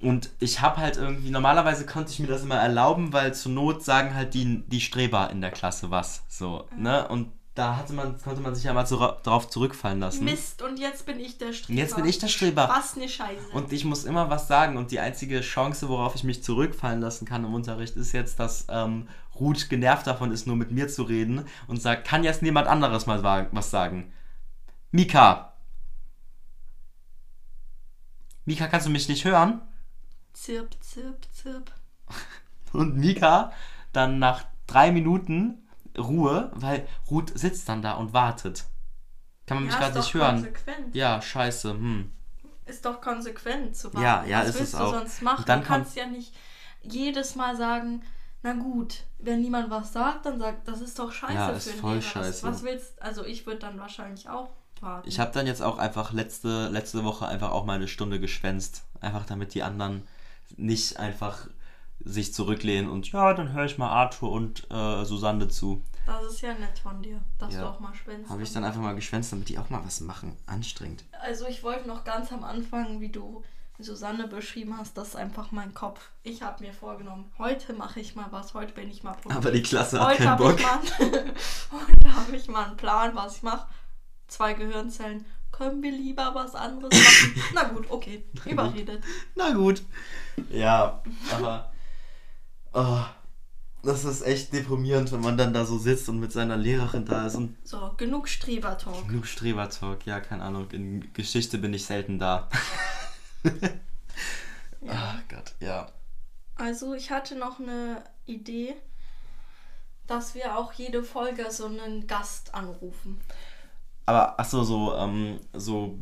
Und ich habe halt irgendwie, normalerweise konnte ich mir das immer erlauben, weil zur Not sagen halt die, die Streber in der Klasse was. So, ne? Und da hatte man, konnte man sich ja mal ra- drauf zurückfallen lassen. Mist, und jetzt bin ich der Streber. Jetzt bin ich der Streber. Was ne Scheiße. Und ich muss immer was sagen. Und die einzige Chance, worauf ich mich zurückfallen lassen kann im Unterricht, ist jetzt, dass ähm, Ruth genervt davon ist, nur mit mir zu reden und sagt, kann jetzt niemand anderes mal wa- was sagen? Mika. Mika, kannst du mich nicht hören? zirp, zirp, zirp. Und Mika dann nach drei Minuten Ruhe, weil Ruth sitzt dann da und wartet. Kann man mich ja, gerade ist nicht hören. konsequent. Ja, scheiße. Hm. Ist doch konsequent zu warten. Ja, ja, Was ist willst es du auch. sonst machen? Und dann du kannst ja nicht jedes Mal sagen, na gut, wenn niemand was sagt, dann sagt, das ist doch scheiße Ja, für ist einen voll Lehrer. scheiße. Was, was willst Also ich würde dann wahrscheinlich auch warten. Ich habe dann jetzt auch einfach letzte, letzte Woche einfach auch mal eine Stunde geschwänzt. Einfach damit die anderen nicht einfach sich zurücklehnen und ja, dann höre ich mal Arthur und äh, Susanne zu. das ist ja nett von dir, dass Ja. du auch mal schwänzt. Habe ich dann einfach mal geschwänzt, damit die auch mal was machen. Anstrengend. Also ich wollte noch ganz am Anfang, wie du Susanne beschrieben hast, das ist einfach mein Kopf. Ich habe mir vorgenommen, heute mache ich mal was, heute bin ich mal produktiv. Aber die Klasse hat Heute keinen habe Bock. ich, mal- heute hab ich mal einen Plan, was ich mache. Zwei Gehirnzellen. Können wir lieber was anderes machen? Na gut, okay. Überredet. Na gut. Ja, aber. Oh, Das ist echt deprimierend, wenn man dann da so sitzt und mit seiner Lehrerin da ist und So, genug Strebertalk. genug Strebertalk. Ja, keine Ahnung. In Geschichte bin ich selten da. Ja. Ach Gott, ja. Also ich hatte noch eine Idee, dass wir auch jede Folge so einen Gast anrufen. Aber, ach so, so, ähm, so,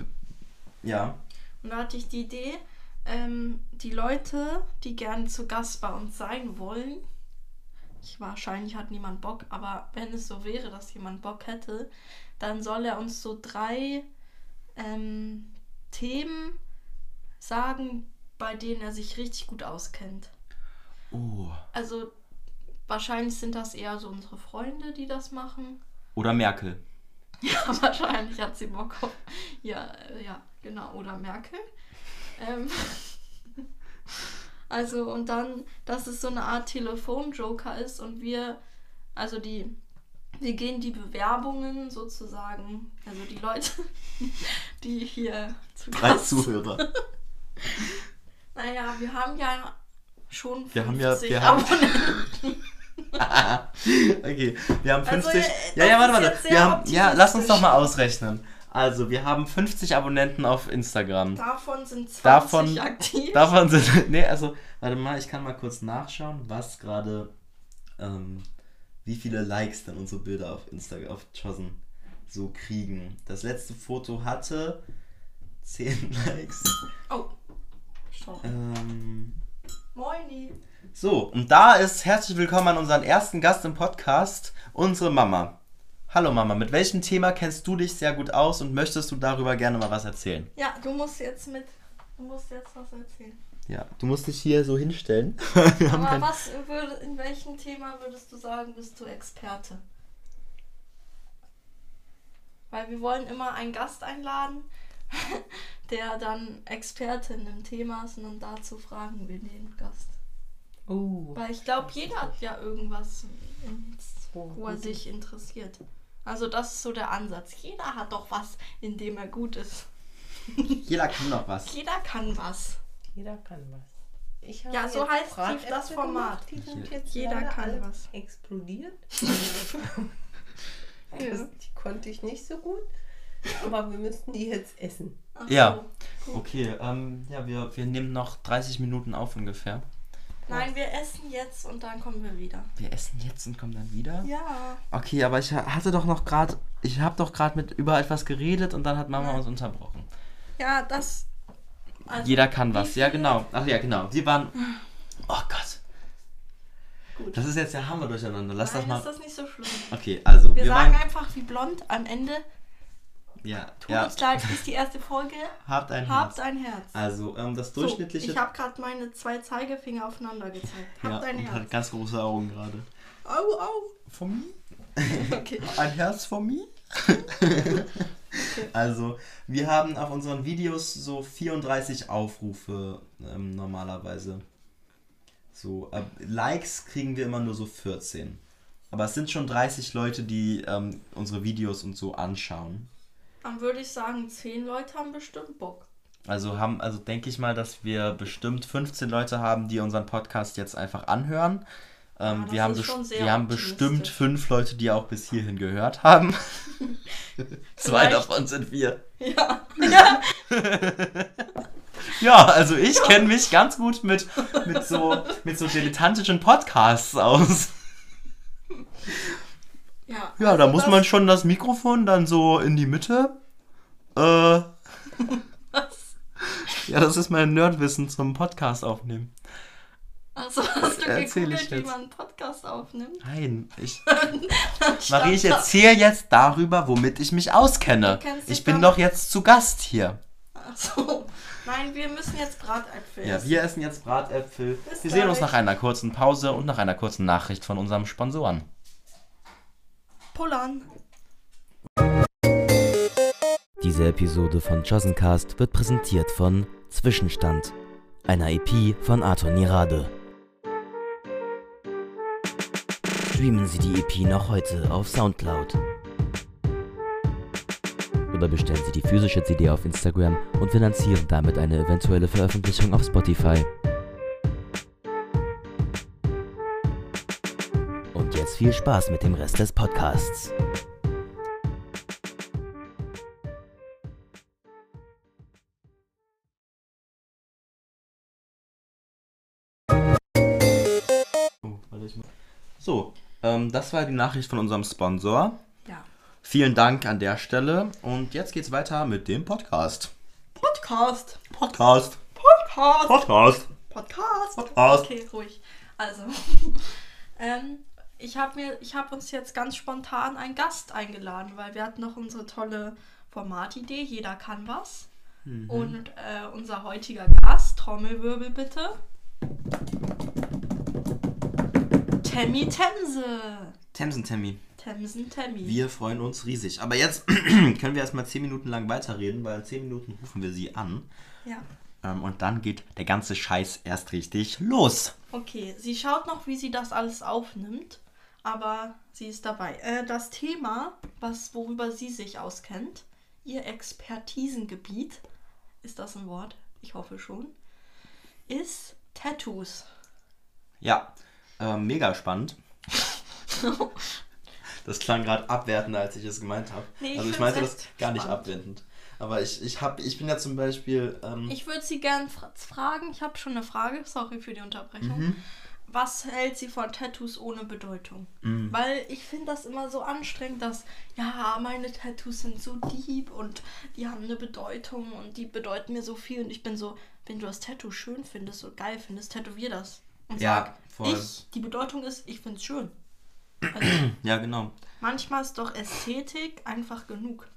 ja. Und da hatte ich die Idee, ähm, die Leute, die gerne zu Gast bei uns sein wollen, ich, wahrscheinlich hat niemand Bock, aber wenn es so wäre, dass jemand Bock hätte, dann soll er uns so drei ähm, Themen sagen, bei denen er sich richtig gut auskennt. Oh. Also wahrscheinlich sind das eher so unsere Freunde, die das machen. Oder Merkel. Ja, wahrscheinlich hat sie Bock auf. Ja, äh, ja, genau. Oder Merkel. Ähm, also, und dann, dass es so eine Art Telefonjoker ist und wir, also die, wir gehen die Bewerbungen sozusagen, also die Leute, die hier zu Drei Gast Zuhörer. Naja, wir haben ja schon 50 Wir haben ja- wir haben- Abonnenten. okay, wir haben Also, 50. äh, ja, ja, warte, warte. Wir haben, ja, lass uns doch mal ausrechnen. Also, wir haben 50 Abonnenten auf Instagram. Davon sind 20 Davon- aktiv. Davon sind. Nee, also, warte mal, ich kann mal kurz nachschauen, was gerade. Ähm, wie viele Likes denn unsere Bilder auf Instagram, auf Chosen so kriegen. Das letzte Foto hatte 10 Likes. Oh. Sorry. Ähm, Moini. so, und da ist herzlich willkommen an unseren ersten Gast im Podcast, unsere Mama. Hallo Mama, mit welchem Thema kennst du dich sehr gut aus und möchtest du darüber gerne mal was erzählen? Ja, du musst jetzt mit. Du musst jetzt was erzählen. Ja, du musst dich hier so hinstellen. Wir haben Aber kein... was würde, in welchem Thema würdest du sagen, bist du Experte? Weil wir wollen immer einen Gast einladen, der dann Experte in einem Thema ist und dann dazu fragen wir den Gast. Oh. Weil ich glaube, jeder hat ja irgendwas, ins- Oh, wo er sich interessiert. Also das ist so der Ansatz. Jeder hat doch was, in dem er gut ist. Jeder kann noch was. Jeder kann was. Jeder kann was. Ich habe Ja, so heißt Bratäpfel das Format. Die sind Je- jetzt Jeder kann was. explodiert. Ja. Das, die konnte ich nicht so gut. Aber wir müssten die jetzt essen. Ach Ja. so. Okay, ähm, ja, wir, wir nehmen noch 30 Minuten auf ungefähr. Nein, wir essen jetzt und dann kommen wir wieder. Wir essen jetzt und kommen dann wieder? Ja. Okay, aber ich ha- hatte doch noch gerade, ich habe doch gerade mit über etwas geredet und dann hat Mama Ja. uns unterbrochen. Ja, das. also, Jeder kann was, ja genau. Ach ja, genau. Wir waren, oh Gott. Gut. Das ist jetzt ja Hammer durcheinander. Lass Nein, das mal. ist das nicht so schlimm. Okay, also Wir, wir, sagen waren, einfach wie blond am Ende. Ja, Tut ja, uns leid, ist die erste Folge. habt ein Habt Herz. ein Herz. Also ähm, das So, durchschnittliche, ich habe gerade meine zwei Zeigefinger aufeinander gezeigt. ja, Habt ein und hat Herz. ganz große Augen gerade. Au, au. Von mir? Okay. Ein Herz von mir? Also, wir haben auf unseren Videos so 34 Aufrufe ähm, normalerweise. So, äh, Likes kriegen wir immer nur so 14. Aber es sind schon 30 Leute, die ähm, unsere Videos und so anschauen. Dann würde ich sagen, zehn Leute haben bestimmt Bock. Also haben, also denke ich mal, dass wir bestimmt 15 Leute haben, die unseren Podcast jetzt einfach anhören. Ähm, das wir haben, wir haben bestimmt fünf Leute, die auch bis hierhin gehört haben. Zwei davon sind wir. Ja. ja. Ja, also ich kenne mich ganz gut mit, mit, so, mit so dilettantischen Podcasts aus. Ja, Ja, also da muss man schon das Mikrofon dann so in die Mitte. Äh, Was? ja, das ist mein Nerdwissen zum Podcast aufnehmen. Also hast du Erzähl ich gegoogelt, wie jetzt. man einen Podcast aufnimmt? Nein, ich. Marie, ich erzähle jetzt darüber, womit ich mich auskenne. Ich bin doch- jetzt zu Gast hier. Ach so. Nein, wir müssen jetzt Bratäpfel Ja, essen. wir essen jetzt Bratäpfel. Bis Wir sehen uns nach einer kurzen Pause und nach einer kurzen Nachricht von unserem Sponsoren. Pullern. Diese Episode von Chosencast wird präsentiert von Zwischenstand, einer EP von Arthur Nirade. Streamen Sie die EP noch heute auf Soundcloud. Oder bestellen Sie die physische CD auf Instagram und finanzieren damit eine eventuelle Veröffentlichung auf Spotify. Jetzt viel Spaß mit dem Rest des Podcasts. So, ähm, das war die Nachricht von unserem Sponsor. Ja. Vielen Dank an der Stelle. Und jetzt geht's weiter mit dem Podcast. Podcast. Podcast. Podcast. Podcast. Podcast. Podcast. Okay, ruhig. Also, ähm, ich habe mir, ich habe uns jetzt ganz spontan einen Gast eingeladen, weil wir hatten noch unsere tolle Formatidee. Jeder kann was. Und äh, unser heutiger Gast, Trommelwirbel bitte. Temmi Temse. Themsen Temmi. Temsen Temmi. Wir freuen uns riesig. Aber jetzt können wir erstmal 10 Minuten lang weiterreden, weil in 10 Minuten rufen wir sie an. Ja. Ähm, und dann geht der ganze Scheiß erst richtig los. Okay, sie schaut noch, wie sie das alles aufnimmt, aber sie ist dabei. Äh, das Thema, was, worüber sie sich auskennt, ihr Expertisengebiet, ist das ein Wort? Ich hoffe schon, ist Tattoos. Ja, ähm, mega spannend. Das klang gerade abwertender, als ich es gemeint habe. Nee, ich also ich meinte das gar nicht abwertend. Aber ich, ich, hab, ich bin ja zum Beispiel... Ähm, Ich würde sie gern fra fragen, ich habe schon eine Frage, sorry für die Unterbrechung. Mhm. Was hält sie von Tattoos ohne Bedeutung? Mhm. Weil ich finde das immer so anstrengend, dass, ja, meine Tattoos sind so deep und die haben eine Bedeutung und die bedeuten mir so viel. Und ich bin so, wenn du das Tattoo schön findest und geil findest, tätowier das. Und Ja, sag, voll. ich, die Bedeutung ist, ich finde es schön. Also, ja, genau. manchmal ist doch Ästhetik einfach genug.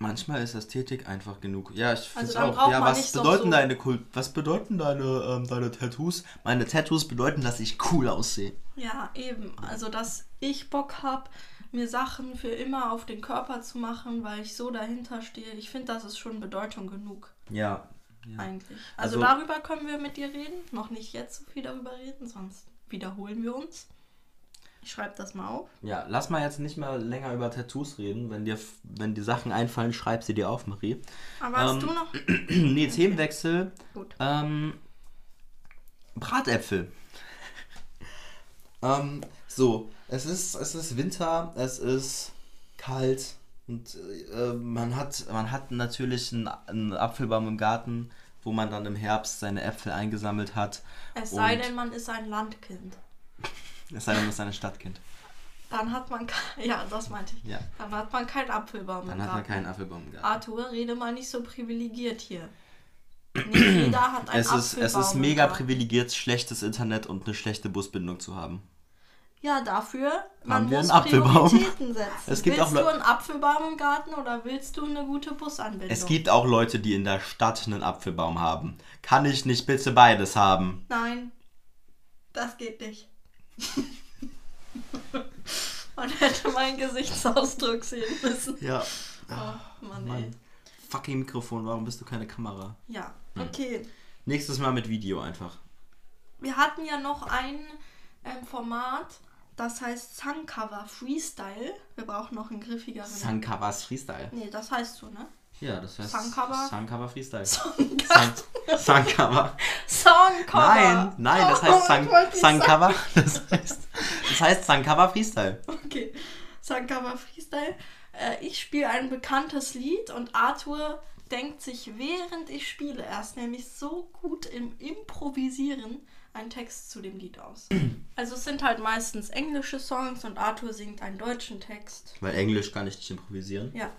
Manchmal ist Ästhetik einfach genug. Ja, ich finde Also auch. Ja, was bedeuten so- deine Kult was bedeuten deine, ähm, deine Tattoos? Meine Tattoos bedeuten, dass ich cool aussehe. Ja, eben. Also, dass ich Bock habe, mir Sachen für immer auf den Körper zu machen, weil ich so dahinter stehe. Ich finde, das ist schon Bedeutung genug, Ja. ja. eigentlich. Also, Also- darüber können wir mit dir reden. Noch nicht jetzt so viel darüber reden, sonst wiederholen wir uns. Ich schreibe das mal auf. Ja, lass mal jetzt nicht mehr länger über Tattoos reden. Wenn dir, wenn dir Sachen einfallen, schreib sie dir auf, Marie. Aber hast Ähm, du noch. nee, Themenwechsel. Gut. Ähm, Bratäpfel. ähm, so, es ist, es ist Winter, es ist kalt und äh, man, hat, man hat natürlich einen, einen Apfelbaum im Garten, wo man dann im Herbst seine Äpfel eingesammelt hat. Es sei denn, man ist ein Landkind. Es sei denn, man ist ein Stadtkind. Dann hat man. Ja, das meinte ich. Ja, Dann hat man keinen Apfelbaum dann im hat man Garten. keinen Apfelbaum im Garten. Arthur, rede mal nicht so privilegiert hier. Nicht jeder hat einen Es ist, es Apfelbaum ist mega Garten. privilegiert, schlechtes Internet und eine schlechte Busbindung zu haben. Ja, dafür, man Haben wir muss einen Apfelbaum? Prioritäten setzen. Es gibt willst auch du einen Apfelbaum im Garten oder willst du eine gute Busanbindung? Es gibt auch Leute, die in der Stadt einen Apfelbaum haben. Kann ich nicht bitte beides haben? Nein, das geht nicht. Man hätte meinen Gesichtsausdruck sehen müssen. Ja. Oh, Mann, ey. Mann. Fucking Mikrofon, warum bist du keine Kamera? Ja, Hm. okay. Nächstes Mal mit Video einfach. Wir hatten ja noch ein ähm, Format, das heißt Suncover Freestyle. Wir brauchen noch einen griffigeren. Suncovers Freestyle. nee, das heißt so, ne? Ja, das heißt Suncover? Suncover Freestyle. Songcover. Sun Suncover. Songcover. Nein, nein, das heißt Oh, wollte nicht Suncover. Das heißt, das heißt Suncover Freestyle. Okay, Suncover Freestyle. Äh, ich spiele ein bekanntes Lied und Arthur denkt sich, während ich spiele, er ist nämlich so gut im Improvisieren, einen Text zu dem Lied aus. Also es sind halt meistens englische Songs und Arthur singt einen deutschen Text. Weil Englisch kann ich nicht improvisieren. Ja.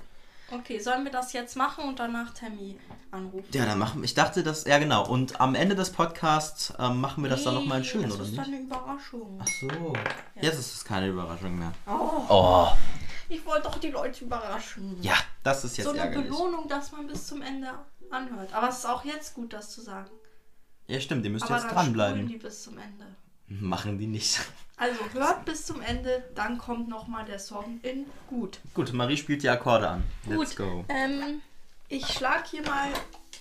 Okay, sollen wir das jetzt machen und danach Tammy anrufen? Ja, dann machen wir. Ich dachte, das. Ja, genau. Und am Ende des Podcasts ähm, machen wir das dann nochmal schön, das oder ist nicht? dann eine Überraschung. Ach so. Jetzt ist es keine Überraschung mehr. Oh, Oh. ich wollte doch die Leute überraschen. Ja, das ist jetzt so eine ärgerlich. Belohnung, dass man bis zum Ende anhört. Aber es ist auch jetzt gut, das zu sagen. Ja, stimmt, ihr müsst Aber jetzt dann dranbleiben. die bis zum Ende. Machen die nicht. Also hört bis zum Ende, dann kommt nochmal der Song in gut. Gut, Marie spielt die Akkorde an. Let's gut. go. Ähm, ich schlage hier mal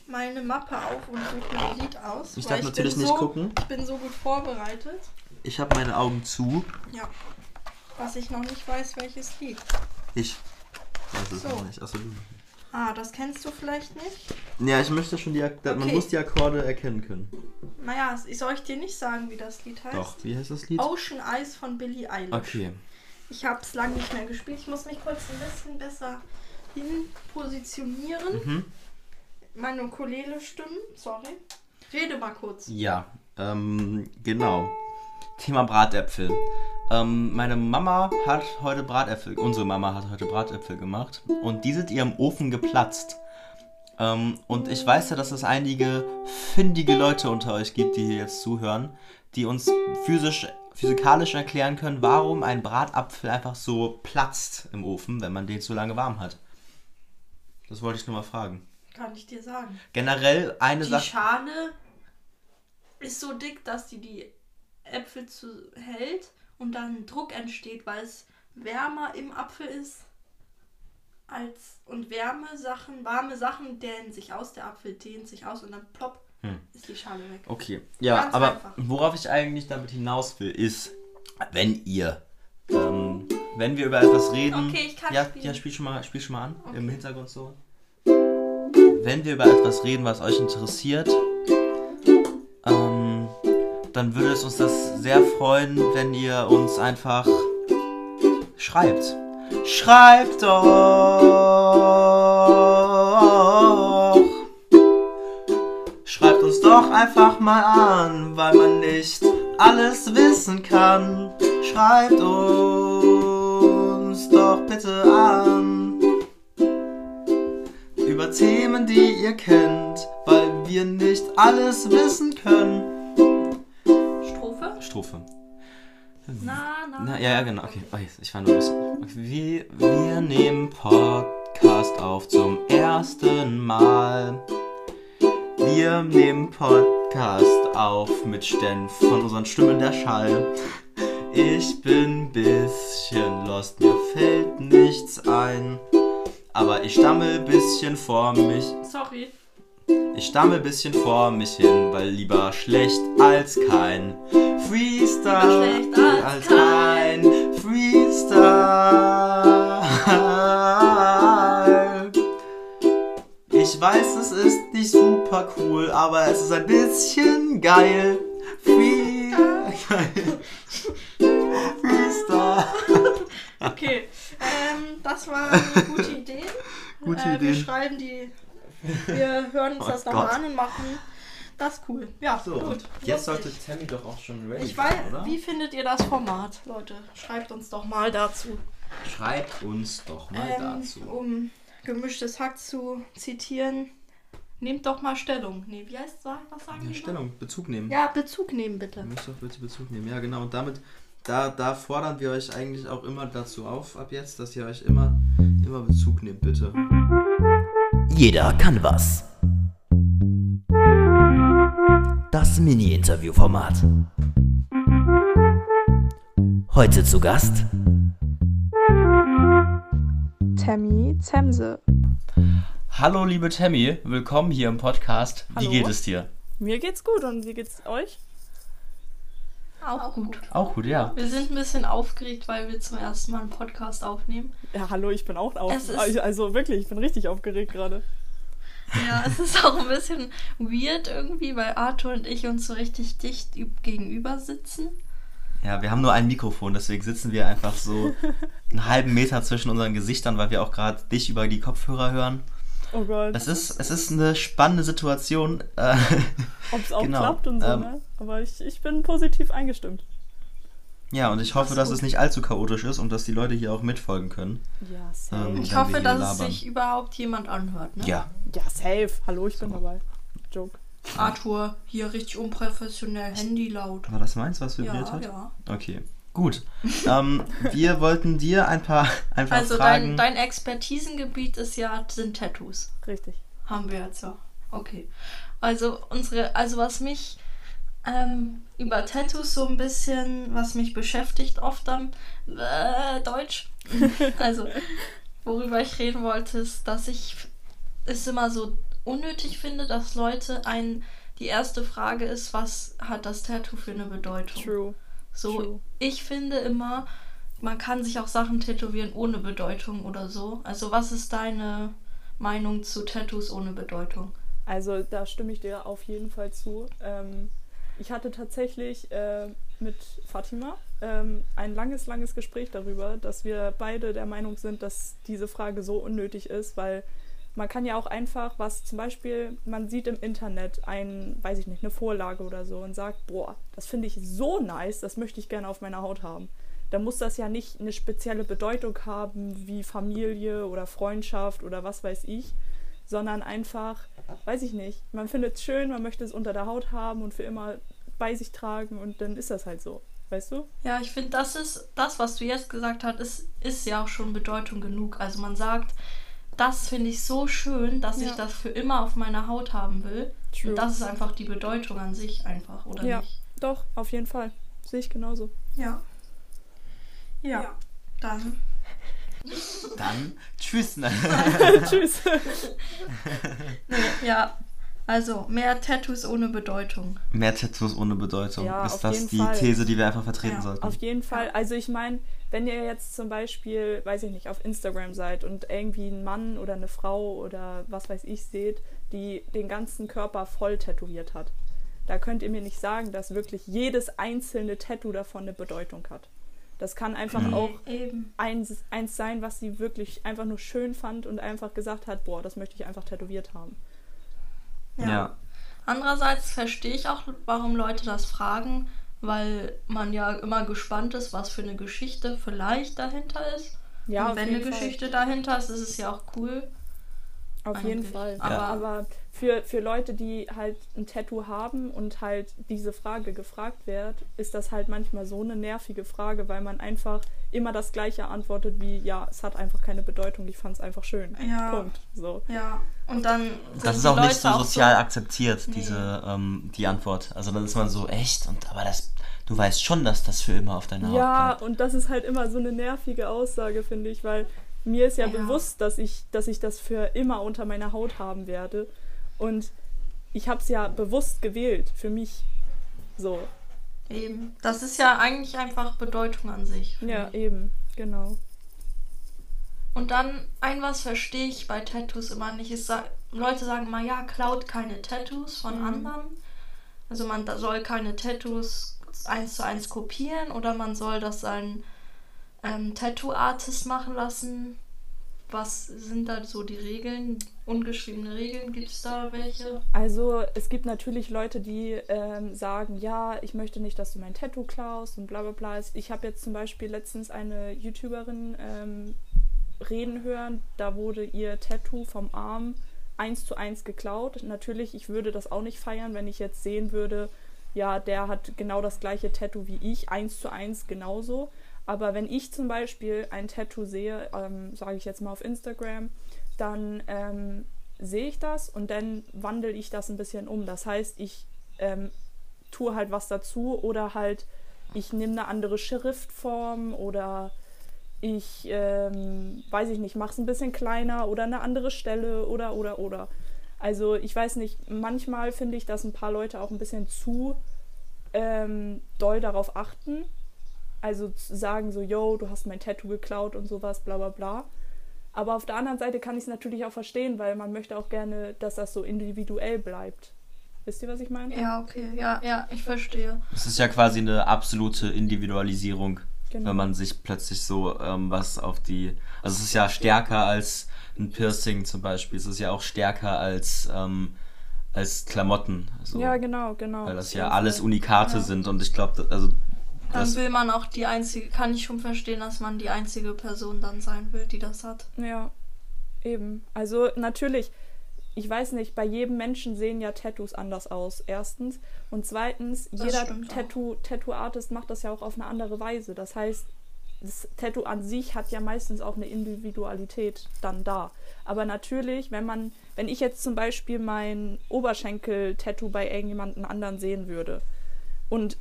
meine Mappe auf und suche mir ein Lied aus. Ich darf natürlich bin nicht so, gucken. Ich bin so gut vorbereitet. Ich habe meine Augen zu. Ja. Was ich noch nicht weiß, welches Lied. Ich weiß es So. noch nicht. Achso, du. Ah, das kennst du vielleicht nicht. Ja, ich möchte schon die. Ak Man Okay. muss die Akkorde erkennen können. Naja, soll ich dir nicht sagen, wie das Lied heißt? Doch, wie heißt das Lied? Ocean Eyes von Billie Eilish. Okay. Ich habe es lange nicht mehr gespielt. Ich muss mich kurz ein bisschen besser hin positionieren. Mhm. Meine Ukulele stimmen. Sorry. Rede mal kurz. Ja, ähm, genau. Thema Bratäpfel. Ähm, meine Mama hat heute Bratäpfel, unsere Mama hat heute Bratäpfel gemacht und die sind ihr im Ofen geplatzt. Ähm, und ich weiß ja, dass es einige findige Leute unter euch gibt, die hier jetzt zuhören, die uns physisch, physikalisch erklären können, warum ein Bratapfel einfach so platzt im Ofen, wenn man den zu lange warm hat. Das wollte ich nur mal fragen. Kann ich dir sagen. Generell eine Die Sache. Schale ist so dick, dass die die Äpfel zu hält und dann Druck entsteht, weil es wärmer im Apfel ist als und wärme Sachen, warme Sachen dehnen sich aus, der Apfel dehnt sich aus und dann plopp Hm. ist die Schale weg. Okay, ja, Ganz aber einfach. worauf ich eigentlich damit hinaus will, ist, wenn ihr, ähm, wenn wir über etwas reden. Okay, ich kann ja, spielen. ja, spiel schon mal, spiel schon mal an, im Okay. Hintergrund so. Wenn wir über etwas reden, was euch interessiert, ähm, dann würde es uns das sehr freuen, wenn ihr uns einfach schreibt. Schreibt doch! Schreibt uns doch einfach mal an, weil man nicht alles wissen kann. Schreibt uns doch bitte an. Über Themen, die ihr kennt, weil wir nicht alles wissen können. Strophe. Na, na. Na, ja, ja, genau. Okay, oh, ich war nur ein bisschen. Wir, wir nehmen Podcast auf zum ersten Mal. Wir nehmen Podcast auf mit Sten von unseren Stimmen der Schall. Ich bin bisschen lost, mir fällt nichts ein. Aber ich stammel bisschen vor mich. Sorry. Ich stammel bisschen vor mich hin, weil lieber schlecht als kein Freestyle. Schlecht als kein Freestyle. Ich weiß, es ist nicht super cool, aber es ist ein bisschen geil. Free Freestyle. Okay, ähm, das war eine gute Idee. Gute äh, Wir Idee. schreiben die. Wir hören uns Oh das nochmal an und machen. Das ist cool. Ja, So, gut. jetzt sollte. Tammy doch auch schon ready Ich sein, weiß, oder? wie findet ihr das Format, Leute? Schreibt uns doch mal dazu. Schreibt uns doch mal Ähm, dazu. um gemischtes Hack zu zitieren, nehmt doch mal Stellung. Nee, wie heißt es? Was sagen Ja? Stellung, Bezug nehmen. Ja, Bezug nehmen bitte. Ihr müsst doch bitte Bezug nehmen. Ja, genau. Und damit, da, da fordern wir euch eigentlich auch immer dazu auf, ab jetzt, dass ihr euch immer, immer Bezug nehmt, bitte. Jeder kann was. Das Mini-Interview-Format. Heute zu Gast Tammy Zemse. Hallo, liebe Tammy. Willkommen hier im Podcast. Wie Hallo. geht es dir? Mir geht's gut und wie geht's euch? Auch gut. Auch gut, ja. Wir sind ein bisschen aufgeregt, weil wir zum ersten Mal einen Podcast aufnehmen. Ja, hallo, ich bin auch auf. Es ist- Also, also wirklich, ich bin richtig aufgeregt gerade. Ja, es ist auch ein bisschen weird irgendwie, weil Arthur und ich uns so richtig dicht üb- gegenüber sitzen. Ja, wir haben nur ein Mikrofon, deswegen sitzen wir einfach so einen halben Meter zwischen unseren Gesichtern, weil wir auch gerade dich über die Kopfhörer hören. Oh Gott. Es ist, es ist eine spannende Situation. Äh, Ob es auch genau, klappt und so, ähm, ne? Aber ich, ich bin positiv eingestimmt. ja, und ich hoffe, dass es nicht allzu chaotisch ist und dass die Leute hier auch mitfolgen können. Ja, safe. Ähm, Ich hoffe, dass es sich überhaupt jemand anhört. Ne? Ja, Ja, safe. Hallo, ich bin dabei. Joke. Arthur, hier richtig unprofessionell, Handy laut. war das meins, was vibriert Ja, hat? ja. Okay, gut. ähm, wir wollten dir ein paar, ein paar Also Fragen. dein, dein Expertisengebiet ist ja, sind Tattoos. Richtig. Haben wir jetzt ja. Okay. Also unsere, also was mich ähm, über Tattoos so ein bisschen, was mich beschäftigt oft am äh, Deutsch. also worüber ich reden wollte, ist, dass ich es immer so unnötig finde, dass Leute ein die erste Frage ist, was hat das Tattoo für eine Bedeutung? True. So, True. ich finde immer, man kann sich auch Sachen tätowieren ohne Bedeutung oder so. Also, was ist deine Meinung zu Tattoos ohne Bedeutung? Also da stimme ich dir auf jeden Fall zu. Ähm, ich hatte tatsächlich äh, mit Fatima ähm, ein langes, langes Gespräch darüber, dass wir beide der Meinung sind, dass diese Frage so unnötig ist, weil man kann ja auch einfach, was zum Beispiel, man sieht im Internet ein, weiß ich nicht, eine Vorlage oder so und sagt, boah, das finde ich so nice, das möchte ich gerne auf meiner Haut haben. Da muss das ja nicht eine spezielle Bedeutung haben, wie Familie oder Freundschaft oder was weiß ich, sondern einfach, weiß ich nicht, man findet es schön, man möchte es unter der Haut haben und für immer bei sich tragen und dann ist das halt so. Weißt du? Ja, ich finde, das ist das, was du jetzt gesagt hast, ist, ist ja auch schon Bedeutung genug. Also man sagt, das finde ich so schön, dass Ja. ich das für immer auf meiner Haut haben will. True. Und das ist einfach die Bedeutung an sich einfach, oder Ja. nicht? Doch, auf jeden Fall. Sehe ich genauso. Ja. Ja. Dann. Dann tschüss. Tschüss. Nee, ja. Also, mehr Tattoos ohne Bedeutung. Mehr Tattoos ohne Bedeutung. Ja, ist auf das jeden die Fall. These, die wir einfach vertreten Ja, sollten? Auf jeden Fall. Also ich meine, wenn ihr jetzt zum Beispiel, weiß ich nicht, auf Instagram seid und irgendwie einen Mann oder eine Frau oder was weiß ich seht, die den ganzen Körper voll tätowiert hat, da könnt ihr mir nicht sagen, dass wirklich jedes einzelne Tattoo davon eine Bedeutung hat. Das kann einfach Mhm. auch Eben. eins, eins sein, was sie wirklich einfach nur schön fand und einfach gesagt hat, boah, das möchte ich einfach tätowiert haben. ja. Andererseits verstehe ich auch, warum Leute das fragen, weil man ja immer gespannt ist, was für eine Geschichte vielleicht dahinter ist. Ja, Und wenn jeden eine Fall. Geschichte dahinter ist, ist es ja auch cool. Auf jeden Eigentlich. Fall. Aber- Aber, für, für Leute, die halt ein Tattoo haben und halt diese Frage gefragt wird, ist das halt manchmal so eine nervige Frage, weil man einfach immer das Gleiche antwortet wie, ja, es hat einfach keine Bedeutung, ich fand es einfach schön. Ja. Punkt. So. Ja. Und dann. Das ist auch nicht Leute so auch sozial akzeptiert, Nee. diese, ähm, die Antwort. Also dann ist man so, echt? Und aber das, du weißt schon, dass das für immer auf deiner Haut Ja, bleibt. und das ist halt immer so eine nervige Aussage, finde ich, weil mir ist ja, Ja. bewusst, dass ich, dass ich das für immer unter meiner Haut haben werde. Und ich habe es ja bewusst gewählt, für mich. So. Eben. Das ist ja eigentlich einfach Bedeutung an sich. Ja, ich. eben, genau. Und dann, ein was verstehe ich bei Tattoos immer nicht, ist, Leute sagen immer, ja, klaut keine Tattoos von Mhm. anderen. Also man soll keine Tattoos eins zu eins kopieren oder man soll das ein ähm, Tattoo-Artist machen lassen. Was sind da so die Regeln? Ungeschriebene Regeln, gibt es da welche? Also es gibt natürlich Leute, die ähm, sagen, ja, ich möchte nicht, dass du mein Tattoo klaust und bla bla bla. Ich habe jetzt zum Beispiel letztens eine YouTuberin ähm, reden hören, da wurde ihr Tattoo vom Arm eins zu eins geklaut. Natürlich, ich würde das auch nicht feiern, wenn ich jetzt sehen würde, ja, der hat genau das gleiche Tattoo wie ich, eins zu eins genauso. Aber wenn ich zum Beispiel ein Tattoo sehe, ähm, sage ich jetzt mal auf Instagram, dann ähm, sehe ich das und dann wandle ich das ein bisschen um. Das heißt, ich ähm, tue halt was dazu oder halt ich nehme eine andere Schriftform oder ich ähm, weiß ich nicht, mache es ein bisschen kleiner oder eine andere Stelle oder oder oder. Also ich weiß nicht, manchmal finde ich, dass ein paar Leute auch ein bisschen zu ähm, doll darauf achten. Also zu sagen so, yo, du hast mein Tattoo geklaut und sowas, bla bla bla. Aber auf der anderen Seite kann ich es natürlich auch verstehen, weil man möchte auch gerne, dass das so individuell bleibt. Wisst ihr, was ich meine? Ja, okay, ja, ja, ich verstehe. Es ist ja quasi eine absolute Individualisierung, Genau. wenn man sich plötzlich so ähm, was auf die. Also es ist ja stärker als ein Piercing zum Beispiel. Es ist ja auch stärker als, ähm, als Klamotten. So. Ja, genau, genau. Weil das ja alles. Unikate Ja. sind und ich glaube, also Dann das, will man auch die einzige, kann ich schon verstehen, dass man die einzige Person dann sein will, die das hat. Ja, eben. Also natürlich, ich weiß nicht, bei jedem Menschen sehen ja Tattoos anders aus, erstens. Und zweitens, Das jeder auch. Tattoo, Tattoo-Artist macht das ja auch auf eine andere Weise. Das heißt, das Tattoo an sich hat ja meistens auch eine Individualität dann da. Aber natürlich, wenn man, wenn ich jetzt zum Beispiel mein Oberschenkel-Tattoo bei irgendjemandem anderen sehen würde und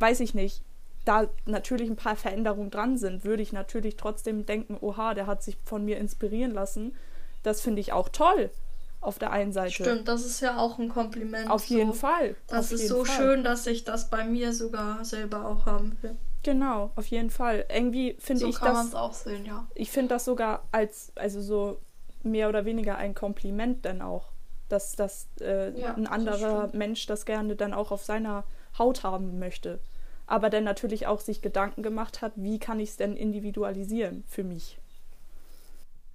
weiß ich nicht, da natürlich ein paar Veränderungen dran sind, würde ich natürlich trotzdem denken, oha, der hat sich von mir inspirieren lassen. Das finde ich auch toll auf der einen Seite. Stimmt, das ist ja auch ein Kompliment. Auf jeden so. Fall. Das auf ist jeden so Fall. schön, dass ich das bei mir sogar selber auch haben will. Genau, auf jeden Fall. Irgendwie finde So ich kann man das, es auch sehen, ja. ich finde das sogar als, also so mehr oder weniger ein Kompliment dann auch, dass, dass äh, Ja, ein das anderer stimmt. Mensch das gerne dann auch auf seiner Haut haben möchte. Aber dann natürlich auch sich Gedanken gemacht hat, wie kann ich es denn individualisieren für mich.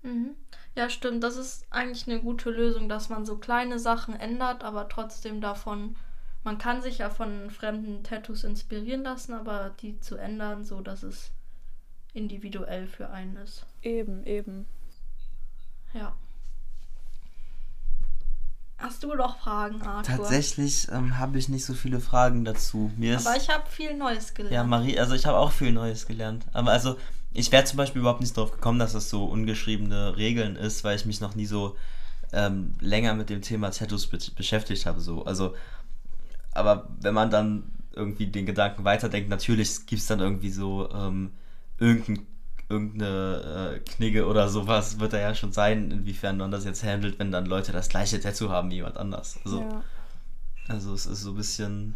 Mhm. Ja, stimmt. Das ist eigentlich eine gute Lösung, dass man so kleine Sachen ändert, aber trotzdem davon. Man kann sich ja von fremden Tattoos inspirieren lassen, aber die zu ändern, so dass es individuell für einen ist. Eben, eben. Ja. Hast du noch Fragen, Arthur? Tatsächlich ähm, habe ich nicht so viele Fragen dazu. Mir ist, Aber ich habe viel Neues gelernt. ja, Marie, also ich habe auch viel Neues gelernt. Aber also, ich wäre zum Beispiel überhaupt nicht drauf gekommen, dass das so ungeschriebene Regeln ist, weil ich mich noch nie so ähm, länger mit dem Thema Tattoos be beschäftigt habe. So. Also, aber wenn man dann irgendwie den Gedanken weiterdenkt, natürlich gibt es dann irgendwie so ähm, irgendein, irgendeine äh, Knigge oder sowas, wird da ja schon sein, inwiefern man das jetzt handelt, wenn dann Leute das gleiche Tattoo haben wie jemand anders. Also, Ja. also es ist so ein bisschen.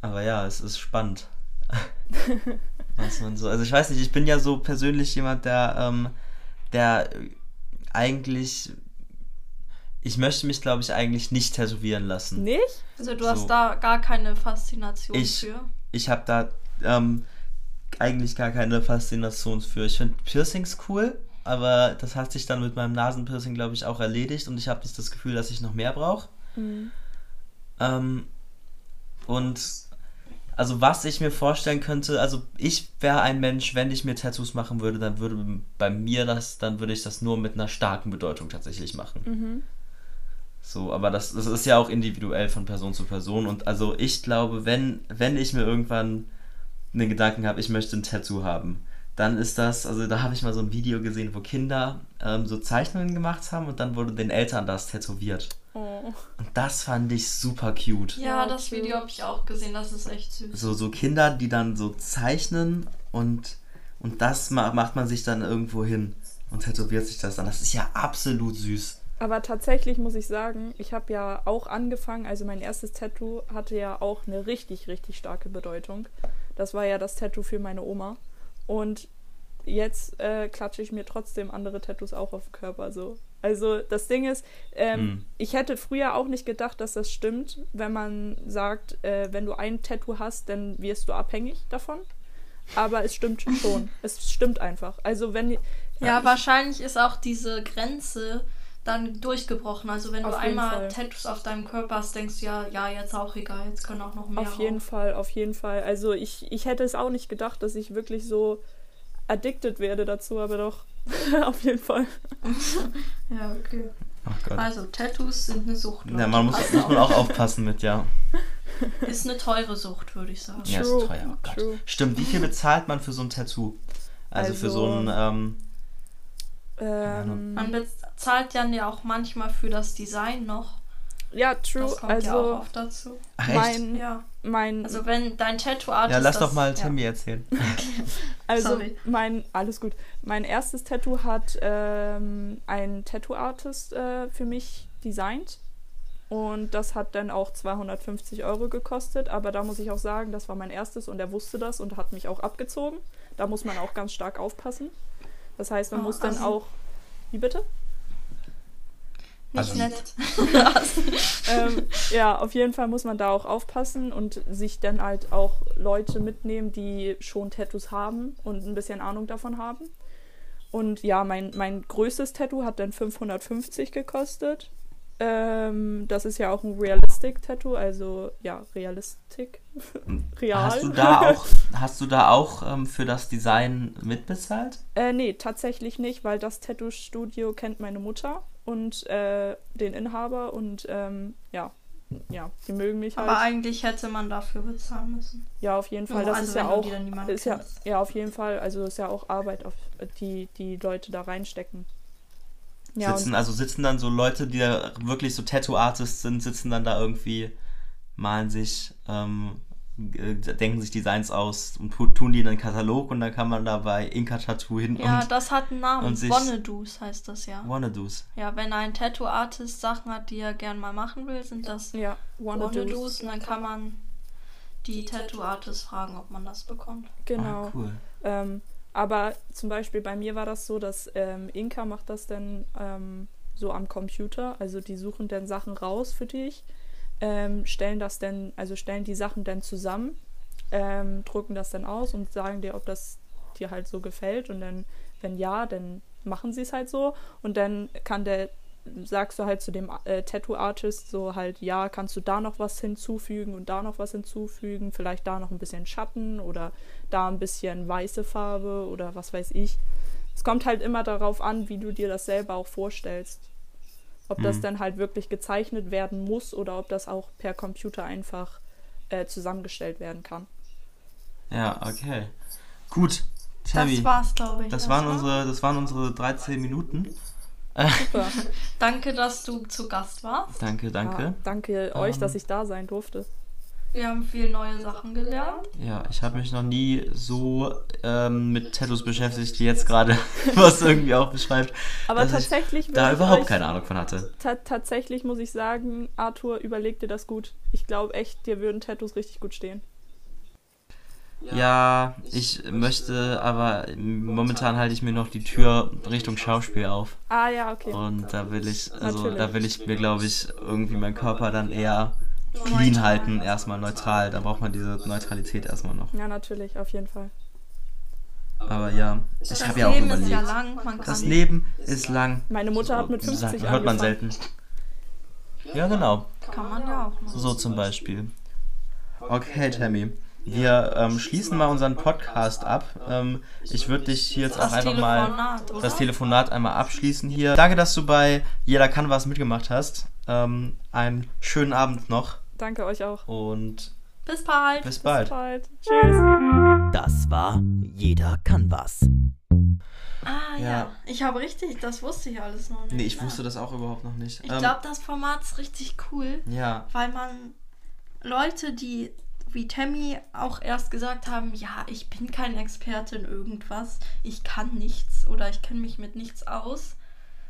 Aber ja, es ist spannend. Was man so. Also ich weiß nicht, ich bin ja so persönlich jemand, der, ähm, der eigentlich. Ich möchte mich, glaube ich, eigentlich nicht tätowieren lassen. Nicht? also du so. hast da gar keine Faszination Ich- für. Ich habe da ähm, eigentlich gar keine Faszination für. Ich finde Piercings cool, aber das hat sich dann mit meinem Nasenpiercing, glaube ich, auch erledigt und ich habe nicht das Gefühl, dass ich noch mehr brauche. Mhm. Ähm, und also was ich mir vorstellen könnte, also ich wäre ein Mensch, wenn ich mir Tattoos machen würde, dann würde bei mir das, dann würde ich das nur mit einer starken Bedeutung tatsächlich machen. Mhm. So, aber das, das ist ja auch individuell von Person zu Person und also ich glaube, wenn, wenn ich mir irgendwann einen Gedanken habe, ich möchte ein Tattoo haben, dann ist das, also da habe ich mal so ein Video gesehen, wo Kinder ähm, so Zeichnungen gemacht haben und dann wurde den Eltern das tätowiert. Oh. Und das fand ich super cute. Ja, das cute. Video habe ich auch gesehen. Das ist echt süß. so, so Kinder, die dann so zeichnen und, und das ma macht man sich dann irgendwo hin und tätowiert sich das dann. Das ist ja absolut süß. Aber tatsächlich muss ich sagen, ich habe ja auch angefangen, also mein erstes Tattoo hatte ja auch eine richtig, richtig starke Bedeutung. Das war ja das Tattoo für meine Oma. Und jetzt äh, klatsche ich mir trotzdem andere Tattoos auch auf den Körper. So. Also das Ding ist, ähm, Mhm. ich hätte früher auch nicht gedacht, dass das stimmt, wenn man sagt, äh, wenn du ein Tattoo hast, dann wirst du abhängig davon. Aber es stimmt schon. es stimmt einfach. Also wenn Ja, ich- wahrscheinlich ist auch diese Grenze dann durchgebrochen. Also wenn du Auf jeden einmal Fall. Tattoos auf deinem Körper hast, denkst du ja, ja, jetzt auch egal, jetzt können auch noch mehr Auf jeden rauf. Fall, auf jeden Fall. Also ich, ich hätte es auch nicht gedacht, dass ich wirklich so addicted werde dazu, aber doch, auf jeden Fall. Ja, okay. Also, Tattoos sind eine Sucht. Ja, man muss, Passt muss man auf. auch aufpassen mit, ja. Ist eine teure Sucht, würde ich sagen. Ja, ist True, teuer. Oh Gott. true. Stimmt, wie viel bezahlt man für so ein Tattoo? Also, für so Also- ein, ähm, Ähm, Man bezahlt dann ja auch manchmal für das Design noch. ja, true. Das kommt ja auch Also oft dazu. echt? mein, Ja. mein, Also wenn dein Tattoo-Artist... ja, lass das, doch mal ja. Timmy erzählen. also sorry. mein, alles gut. Mein erstes Tattoo hat ähm, ein Tattoo-Artist äh, für mich designt. Und das hat dann auch 250 Euro gekostet. Aber da muss ich auch sagen, das war mein erstes und er wusste das und hat mich auch abgezogen. Da muss man auch ganz stark aufpassen. Das heißt, man Oh, muss dann assi. auch. Wie bitte? Nicht Also- nett. ähm, ja, auf jeden Fall muss man da auch aufpassen und sich dann halt auch Leute mitnehmen, die schon Tattoos haben und ein bisschen Ahnung davon haben. Und ja, mein, mein größtes Tattoo hat dann 550 gekostet. Ähm, das ist ja auch ein Realistic-Tattoo, also ja, Realistic. Real. Hast du da auch, hast du da auch ähm, für das Design mitbezahlt? Äh, nee, tatsächlich nicht, weil das Tattoo-Studio kennt meine Mutter und äh, den Inhaber und ähm, ja, ja, die mögen mich halt. Aber eigentlich hätte man dafür bezahlen müssen. Ja, auf jeden Fall. Das also ist ja auch. Ist ja, kennst. ja, auf jeden Fall. Also ist ja auch Arbeit, auf die die Leute da reinstecken. Ja, sitzen, und, also sitzen dann so Leute, die da wirklich so Tattoo-Artists sind, sitzen dann da irgendwie, malen sich, ähm, äh, denken sich Designs aus und tun die in einen Katalog und dann kann man da bei Inka Tattoo hin Ja, und das hat einen Namen. Wonnedoos heißt das ja. Wannadoos. Ja, wenn ein Tattoo-Artist Sachen hat, die er gern mal machen will, sind das ja, wanna do's. Wonnedoos und dann kann man die Tattoo-Artists fragen, ob man das bekommt. Genau. Ah, cool. Ähm, aber zum Beispiel bei mir war das so, dass ähm, Inka macht das dann ähm, so am Computer. Also die suchen dann Sachen raus für dich. Ähm, stellen das denn, also stellen die Sachen dann zusammen, ähm, drucken das dann aus und sagen dir, ob das dir halt so gefällt. Und dann, wenn ja, dann machen sie es halt so. Und dann kann der, sagst du halt zu dem äh, Tattoo-Artist so halt, ja, kannst du da noch was hinzufügen und da noch was hinzufügen, vielleicht da noch ein bisschen Schatten oder da ein bisschen weiße Farbe oder was weiß ich. Es kommt halt immer darauf an, wie du dir das selber auch vorstellst. Ob das Mhm. dann halt wirklich gezeichnet werden muss oder ob das auch per Computer einfach äh, zusammengestellt werden kann. Ja, okay. Gut, Tammy. Das war's, glaube ich. Das waren, erstmal. unsere, das waren unsere 13 Minuten. Super. Danke, dass du zu Gast warst. Danke, danke. Ja, danke euch, Ähm. dass ich da sein durfte. Wir haben viel neue Sachen gelernt. Ja, ich habe mich noch nie so ähm, mit Tattoos beschäftigt wie jetzt gerade, was irgendwie auch beschreibt, Aber dass tatsächlich ich da ich überhaupt keine Ahnung von hatte. Ta tatsächlich muss ich sagen, Arthur, überleg dir das gut. Ich glaube echt, dir würden Tattoos richtig gut stehen. Ja, ich möchte, aber momentan halte ich mir noch die Tür Richtung Schauspiel auf. Ah ja, okay. Und da will ich, also Natürlich. da will ich mir, glaube ich, irgendwie meinen Körper dann eher clean halten, erstmal neutral. Da braucht man diese Neutralität erstmal noch. Ja, natürlich, auf jeden Fall. Aber ja, ich habe ja auch Leben ist ja überlegt. lang. Man kann Das Leben ist lang. Meine Mutter hat mit So, 50 sagt- hört man angefangen. selten. Ja, genau. kann man ja auch noch. So zum Beispiel. Okay, Tammy. Wir ähm, schließen mal unseren Podcast ab. Ähm, ich würde dich hier jetzt auch einfach mal das Telefonat einmal abschließen hier. Danke, dass du bei Jeder kann was mitgemacht hast. Ähm, einen schönen Abend noch Danke euch auch. und Bis bald. bis Bis bald. bald. Tschüss. Das war Jeder kann was. Ah ja. Ja. ich habe richtig, das wusste ich alles noch nicht. Nee, ich Ja. wusste das auch überhaupt noch nicht. Ich Ähm, glaube, das Format ist richtig cool, Ja, weil man Leute, die wie Tammy auch erst gesagt haben, ja, ich bin kein Experte in irgendwas, ich kann nichts oder ich kenne mich mit nichts aus.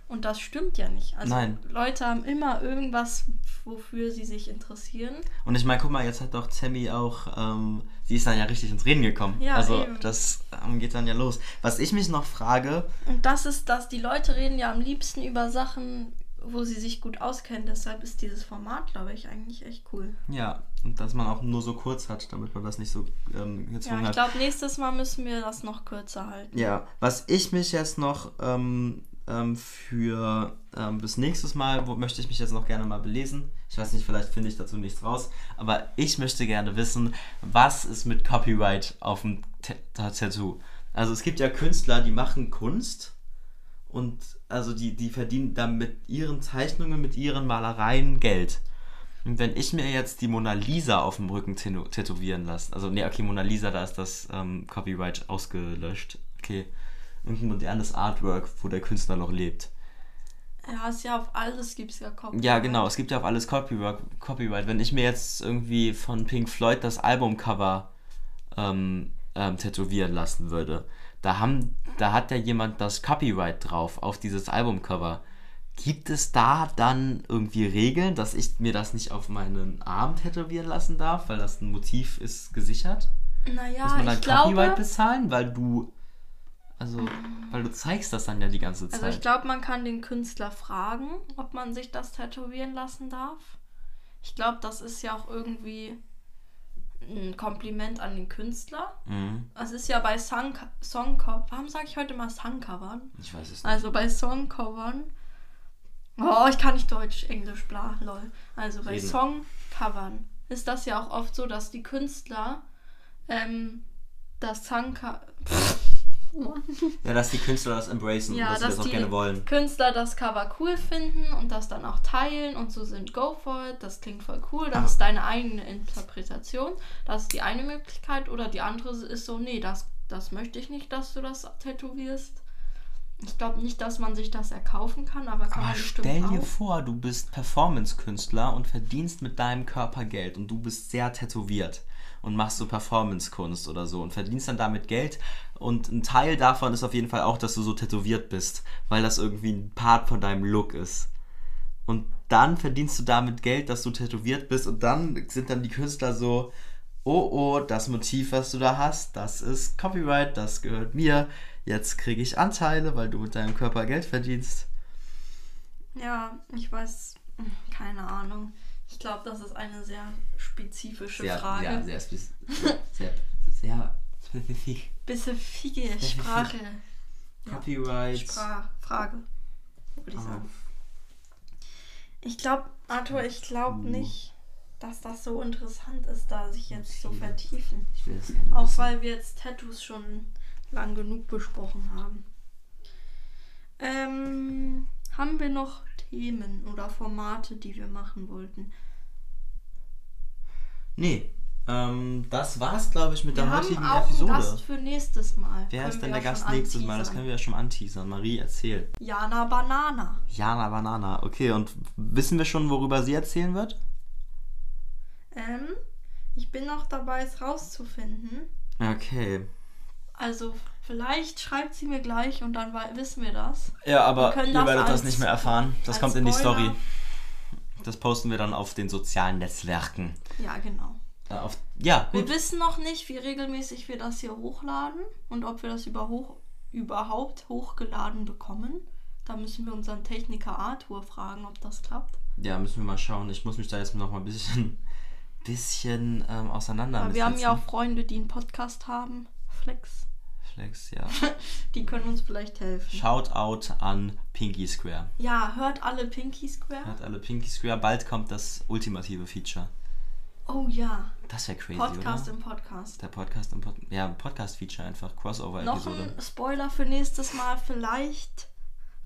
Und das stimmt ja nicht. Also Nein. Leute haben immer irgendwas, wofür sie sich interessieren. und ich meine, guck mal, jetzt hat doch Tammy auch, ähm, sie ist dann ja richtig ins Reden gekommen. Ja, also eben. das ähm, geht dann ja los. Was ich mich noch frage, Und das ist das, die Leute reden ja am liebsten über Sachen, wo sie sich gut auskennen. Deshalb ist dieses Format, glaube ich, eigentlich echt cool. ja, und dass man auch nur so kurz hat, damit man das nicht so ähm, Ja, gezwungen ich hat. glaube, nächstes Mal müssen wir das noch kürzer halten. Ja, was ich mich jetzt noch ähm, ähm, für ähm, bis nächstes Mal, wo möchte ich mich jetzt noch gerne mal belesen. Ich weiß nicht, vielleicht finde ich dazu nichts raus, aber ich möchte gerne wissen, was ist mit Copyright auf dem Tattoo? Also es gibt ja Künstler, die machen Kunst und also die, die verdienen dann mit ihren Zeichnungen, mit ihren Malereien Geld. Und wenn ich mir jetzt die Mona Lisa auf dem Rücken tätow- tätowieren lasse, also nee, okay, Mona Lisa, da ist das ähm, Copyright ausgelöscht. Okay, irgendein modernes Artwork, wo der Künstler noch lebt. Ja, ist ja auf alles gibt es ja Copyright. Ja, genau, es gibt ja auf alles Copyright. Copyright. Wenn ich mir jetzt irgendwie von Pink Floyd das Albumcover ähm, ähm, tätowieren lassen würde, da, haben, da hat ja jemand das Copyright drauf auf dieses Albumcover. Gibt es da dann irgendwie Regeln, dass ich mir das nicht auf meinen Arm tätowieren lassen darf, weil das ein Motiv ist gesichert? Naja, Muss man dann Copyright glaube, bezahlen, weil du also weil du zeigst das dann ja die ganze Zeit. also ich glaube, man kann den Künstler fragen, ob man sich das tätowieren lassen darf. Ich glaube, das ist ja auch irgendwie ein Kompliment an den Künstler. mhm. Es ist ja bei Song Songcover. Warum sage ich heute mal Songcovern? Ich weiß es nicht. Also bei Songcovern. Oh, ich kann nicht Deutsch, Englisch, bla, lol. Also bei Reden. Songcovern ist das ja auch oft so, dass die Künstler ähm, das Songcover. Ja, dass die Künstler das embracen Ja, und dass sie dass das auch gerne wollen. Künstler das Cover cool finden und das dann auch teilen und so sind, go for it, das klingt voll cool, das Ah. ist deine eigene Interpretation. Das ist die eine Möglichkeit. Oder die andere ist so, nee, das, das möchte ich nicht, dass du das tätowierst. Ich glaube nicht, dass man sich das erkaufen kann, aber kann Aber man bestimmt stell dir auch. vor, du bist Performance-Künstler und verdienst mit deinem Körper Geld und du bist sehr tätowiert und machst so Performance-Kunst oder so und verdienst dann damit Geld und ein Teil davon ist auf jeden Fall auch, dass du so tätowiert bist, weil das irgendwie ein Part von deinem Look ist. Und dann verdienst du damit Geld, dass du tätowiert bist und dann sind dann die Künstler so, oh oh, das Motiv, was du da hast, das ist Copyright, das gehört mir, jetzt kriege ich Anteile, weil du mit deinem Körper Geld verdienst. Ja, ich weiß, keine Ahnung. Ich glaube, das ist eine sehr spezifische Sehr, Frage. sehr, sehr, spez- sehr, sehr spezifisch. Spezifische Sprache. Ja. Copyright. Sprach Frage, würde ich sagen. Ich glaube, Arthur, ich glaube nicht, dass das so interessant ist, da sich jetzt zu Viele. vertiefen. Ich will das gerne Auch weil wir jetzt Tattoos schon lang genug besprochen haben. Ähm, haben wir noch Themen oder Formate, die wir machen wollten? Nee, ähm, das war's, glaube ich, mit Wir der haben heutigen auch Episode. einen Gast für nächstes Mal. Wer Können ist denn der Gast nächstes Mal? Das anteasern. können wir ja schon anteasern. Marie, erzähl. Jana Banana. Jana Banana. Okay, und wissen wir schon, worüber sie erzählen wird? Ähm, ich bin noch dabei, es rauszufinden. Okay. Also, vielleicht schreibt sie mir gleich und dann wissen wir das. Ja, aber Wir ihr das werdet das als- nicht mehr erfahren. Das kommt in die Spoiler. Story. Das posten wir dann auf den sozialen Netzwerken. Ja, genau. Auf, ja, Wir gut. wissen noch nicht, wie regelmäßig wir das hier hochladen und ob wir das über hoch, überhaupt hochgeladen bekommen. Da müssen wir unseren Techniker Arthur fragen, ob das klappt. Ja, müssen wir mal schauen. Ich muss mich da jetzt noch mal ein bisschen, bisschen ähm, auseinander. Aber wir haben ja auch Freunde, die einen Podcast haben. Flex. Flex, ja. Die können uns vielleicht helfen. Shoutout an Pinky Square. Ja, hört alle Pinky Square. Hat alle Pinky Square. Bald kommt das ultimative Feature. Oh ja. Das wäre crazy, Podcast oder? im Podcast. Der Podcast im Pod ja, Podcast-Feature einfach. Noch Crossover-Episode. ein Spoiler für nächstes Mal. Vielleicht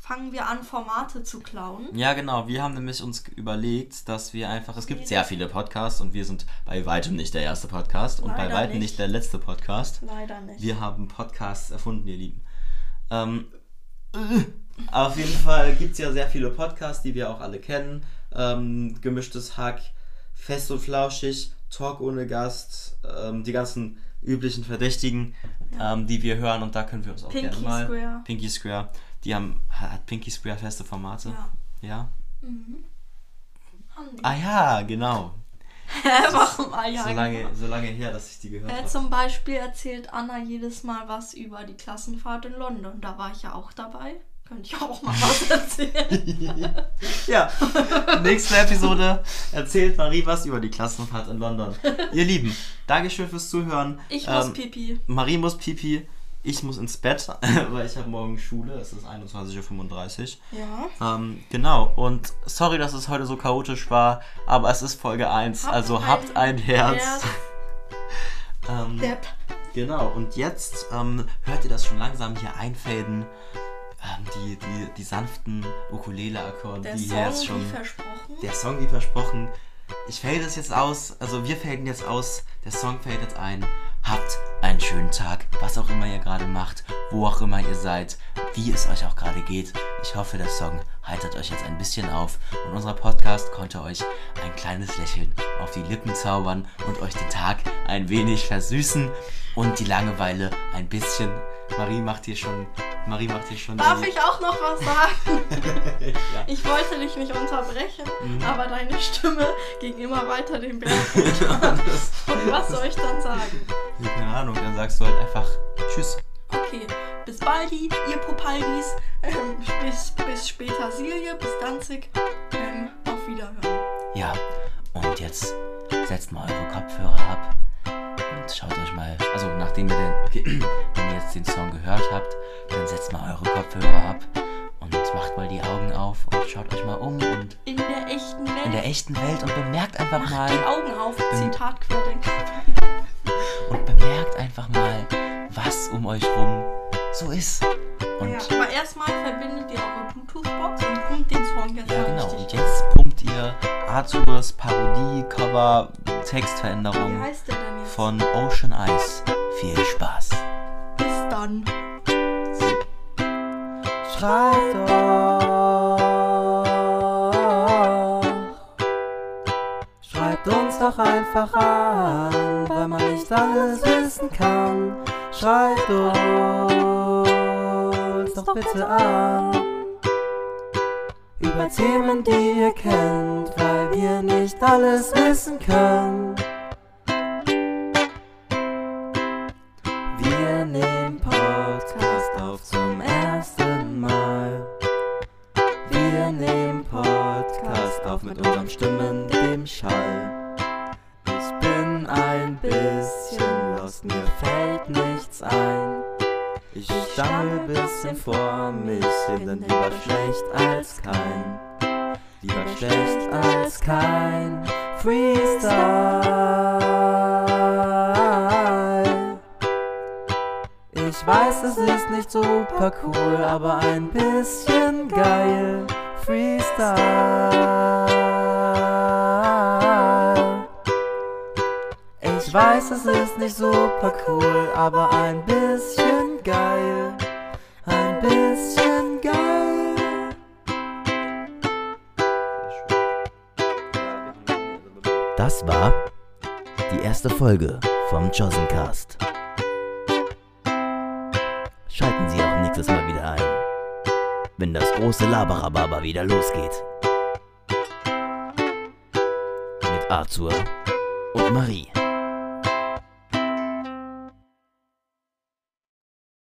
fangen wir an, Formate zu klauen. Ja, genau. Wir haben nämlich uns überlegt, dass wir einfach. Es gibt sehr viele Podcasts und wir sind bei weitem nicht der erste Podcast und bei Leider weitem nicht. nicht der letzte Podcast. Leider nicht. Wir haben Podcasts erfunden, ihr Lieben. Ähm, äh, auf jeden Fall gibt es ja sehr viele Podcasts, die wir auch alle kennen. Ähm, gemischtes Hack, Fest und Flauschig, Talk ohne Gast, ähm, die ganzen üblichen Verdächtigen, ähm, die wir hören und da können wir uns auch Pinky gerne mal. Square. Pinky Square. Die haben. Hat Pinky Square feste Formate? Ja. Ja? Die. Ah ja, genau. Warum? Ah, ja, so, genau. lange, so lange her, dass ich die gehört Äh, habe. zum Beispiel erzählt Anna jedes Mal was über die Klassenfahrt in London. Da war ich ja auch dabei. Könnte ich auch mal was erzählen. Ja, nächste Episode erzählt Marie was über die Klassenfahrt in London. Ihr Lieben, Dankeschön fürs Zuhören. Ich muss Ähm, pipi. Marie muss pipi, ich muss ins Bett, weil ich habe morgen Schule, es ist 21.35 Uhr. Ja. Ähm, genau, und sorry, dass es heute so chaotisch war, aber es ist Folge 1, Habt also ein habt ein Herz. Herz. Ähm, Depp. Genau, und jetzt ähm, hört ihr das schon langsam hier einfaden. Ähm, die, die, die sanften Ukulele-Akkorde, Der die hier Song, jetzt schon. wie versprochen. Der Song wie versprochen. Ich fade es jetzt aus, also wir faden jetzt aus, der Song fadet ein. Habt einen schönen Tag, was auch immer ihr gerade macht, wo auch immer ihr seid, wie es euch auch gerade geht. Ich hoffe, der Song heitert euch jetzt ein bisschen auf und unser Podcast konnte euch ein kleines Lächeln auf die Lippen zaubern und euch den Tag ein wenig versüßen und die Langeweile ein bisschen. Marie macht hier schon, Marie macht hier schon Darf ich auch noch was sagen? ja. Ich wollte dich nicht unterbrechen, Mhm. aber deine Stimme ging immer weiter den Berg. Und was soll ich dann sagen? Ja, keine Ahnung, dann sagst du halt einfach Tschüss. Okay, bis baldi, ihr Popaldis. Ähm, bis, bis später Silje, bis Danzig. Ähm, auf Wiederhören. Ja, und jetzt setzt mal eure Kopfhörer ab und schaut euch mal, also nachdem ihr den, okay, wenn ihr jetzt den Song gehört habt, dann setzt mal eure Kopfhörer ab und macht mal die Augen auf und schaut euch mal um und In der echten Welt. in der echten Welt und bemerkt einfach Macht mal die Augen auf. Zitat Querdenker. und bemerkt einfach mal, was um euch rum so ist. Und Ja, aber erstmal verbindet ihr eure Bluetooth-Box und pumpt den Song jetzt Ja, genau. Und jetzt pumpt ihr Arthurs Parodie, Cover, Wie Textveränderung heißt der denn? Von Ocean Eyes. Viel Spaß. Bis dann. Schreibt doch. Schreibt uns doch einfach an, weil man nicht alles wissen kann. Schreibt uns doch bitte an. Über Themen, die ihr kennt, weil wir nicht alles wissen können. Unseren Stimmen, dem Schall. bin ein bisschen lost, mir fällt nichts ein. Ich stammel bisschen vor mich hin, denn lieber schlecht als kein. Lieber schlecht als kein Freestyle. Ich weiß, es ist nicht super cool, aber ein bisschen geil. Freestyle. Weiß, es ist nicht super cool, aber ein bisschen geil. Ein bisschen geil. Das war die erste Folge vom Josencast. Schalten Sie auch nächstes Mal wieder ein, wenn das große Labarababa wieder losgeht. Mit Arthur und Marie.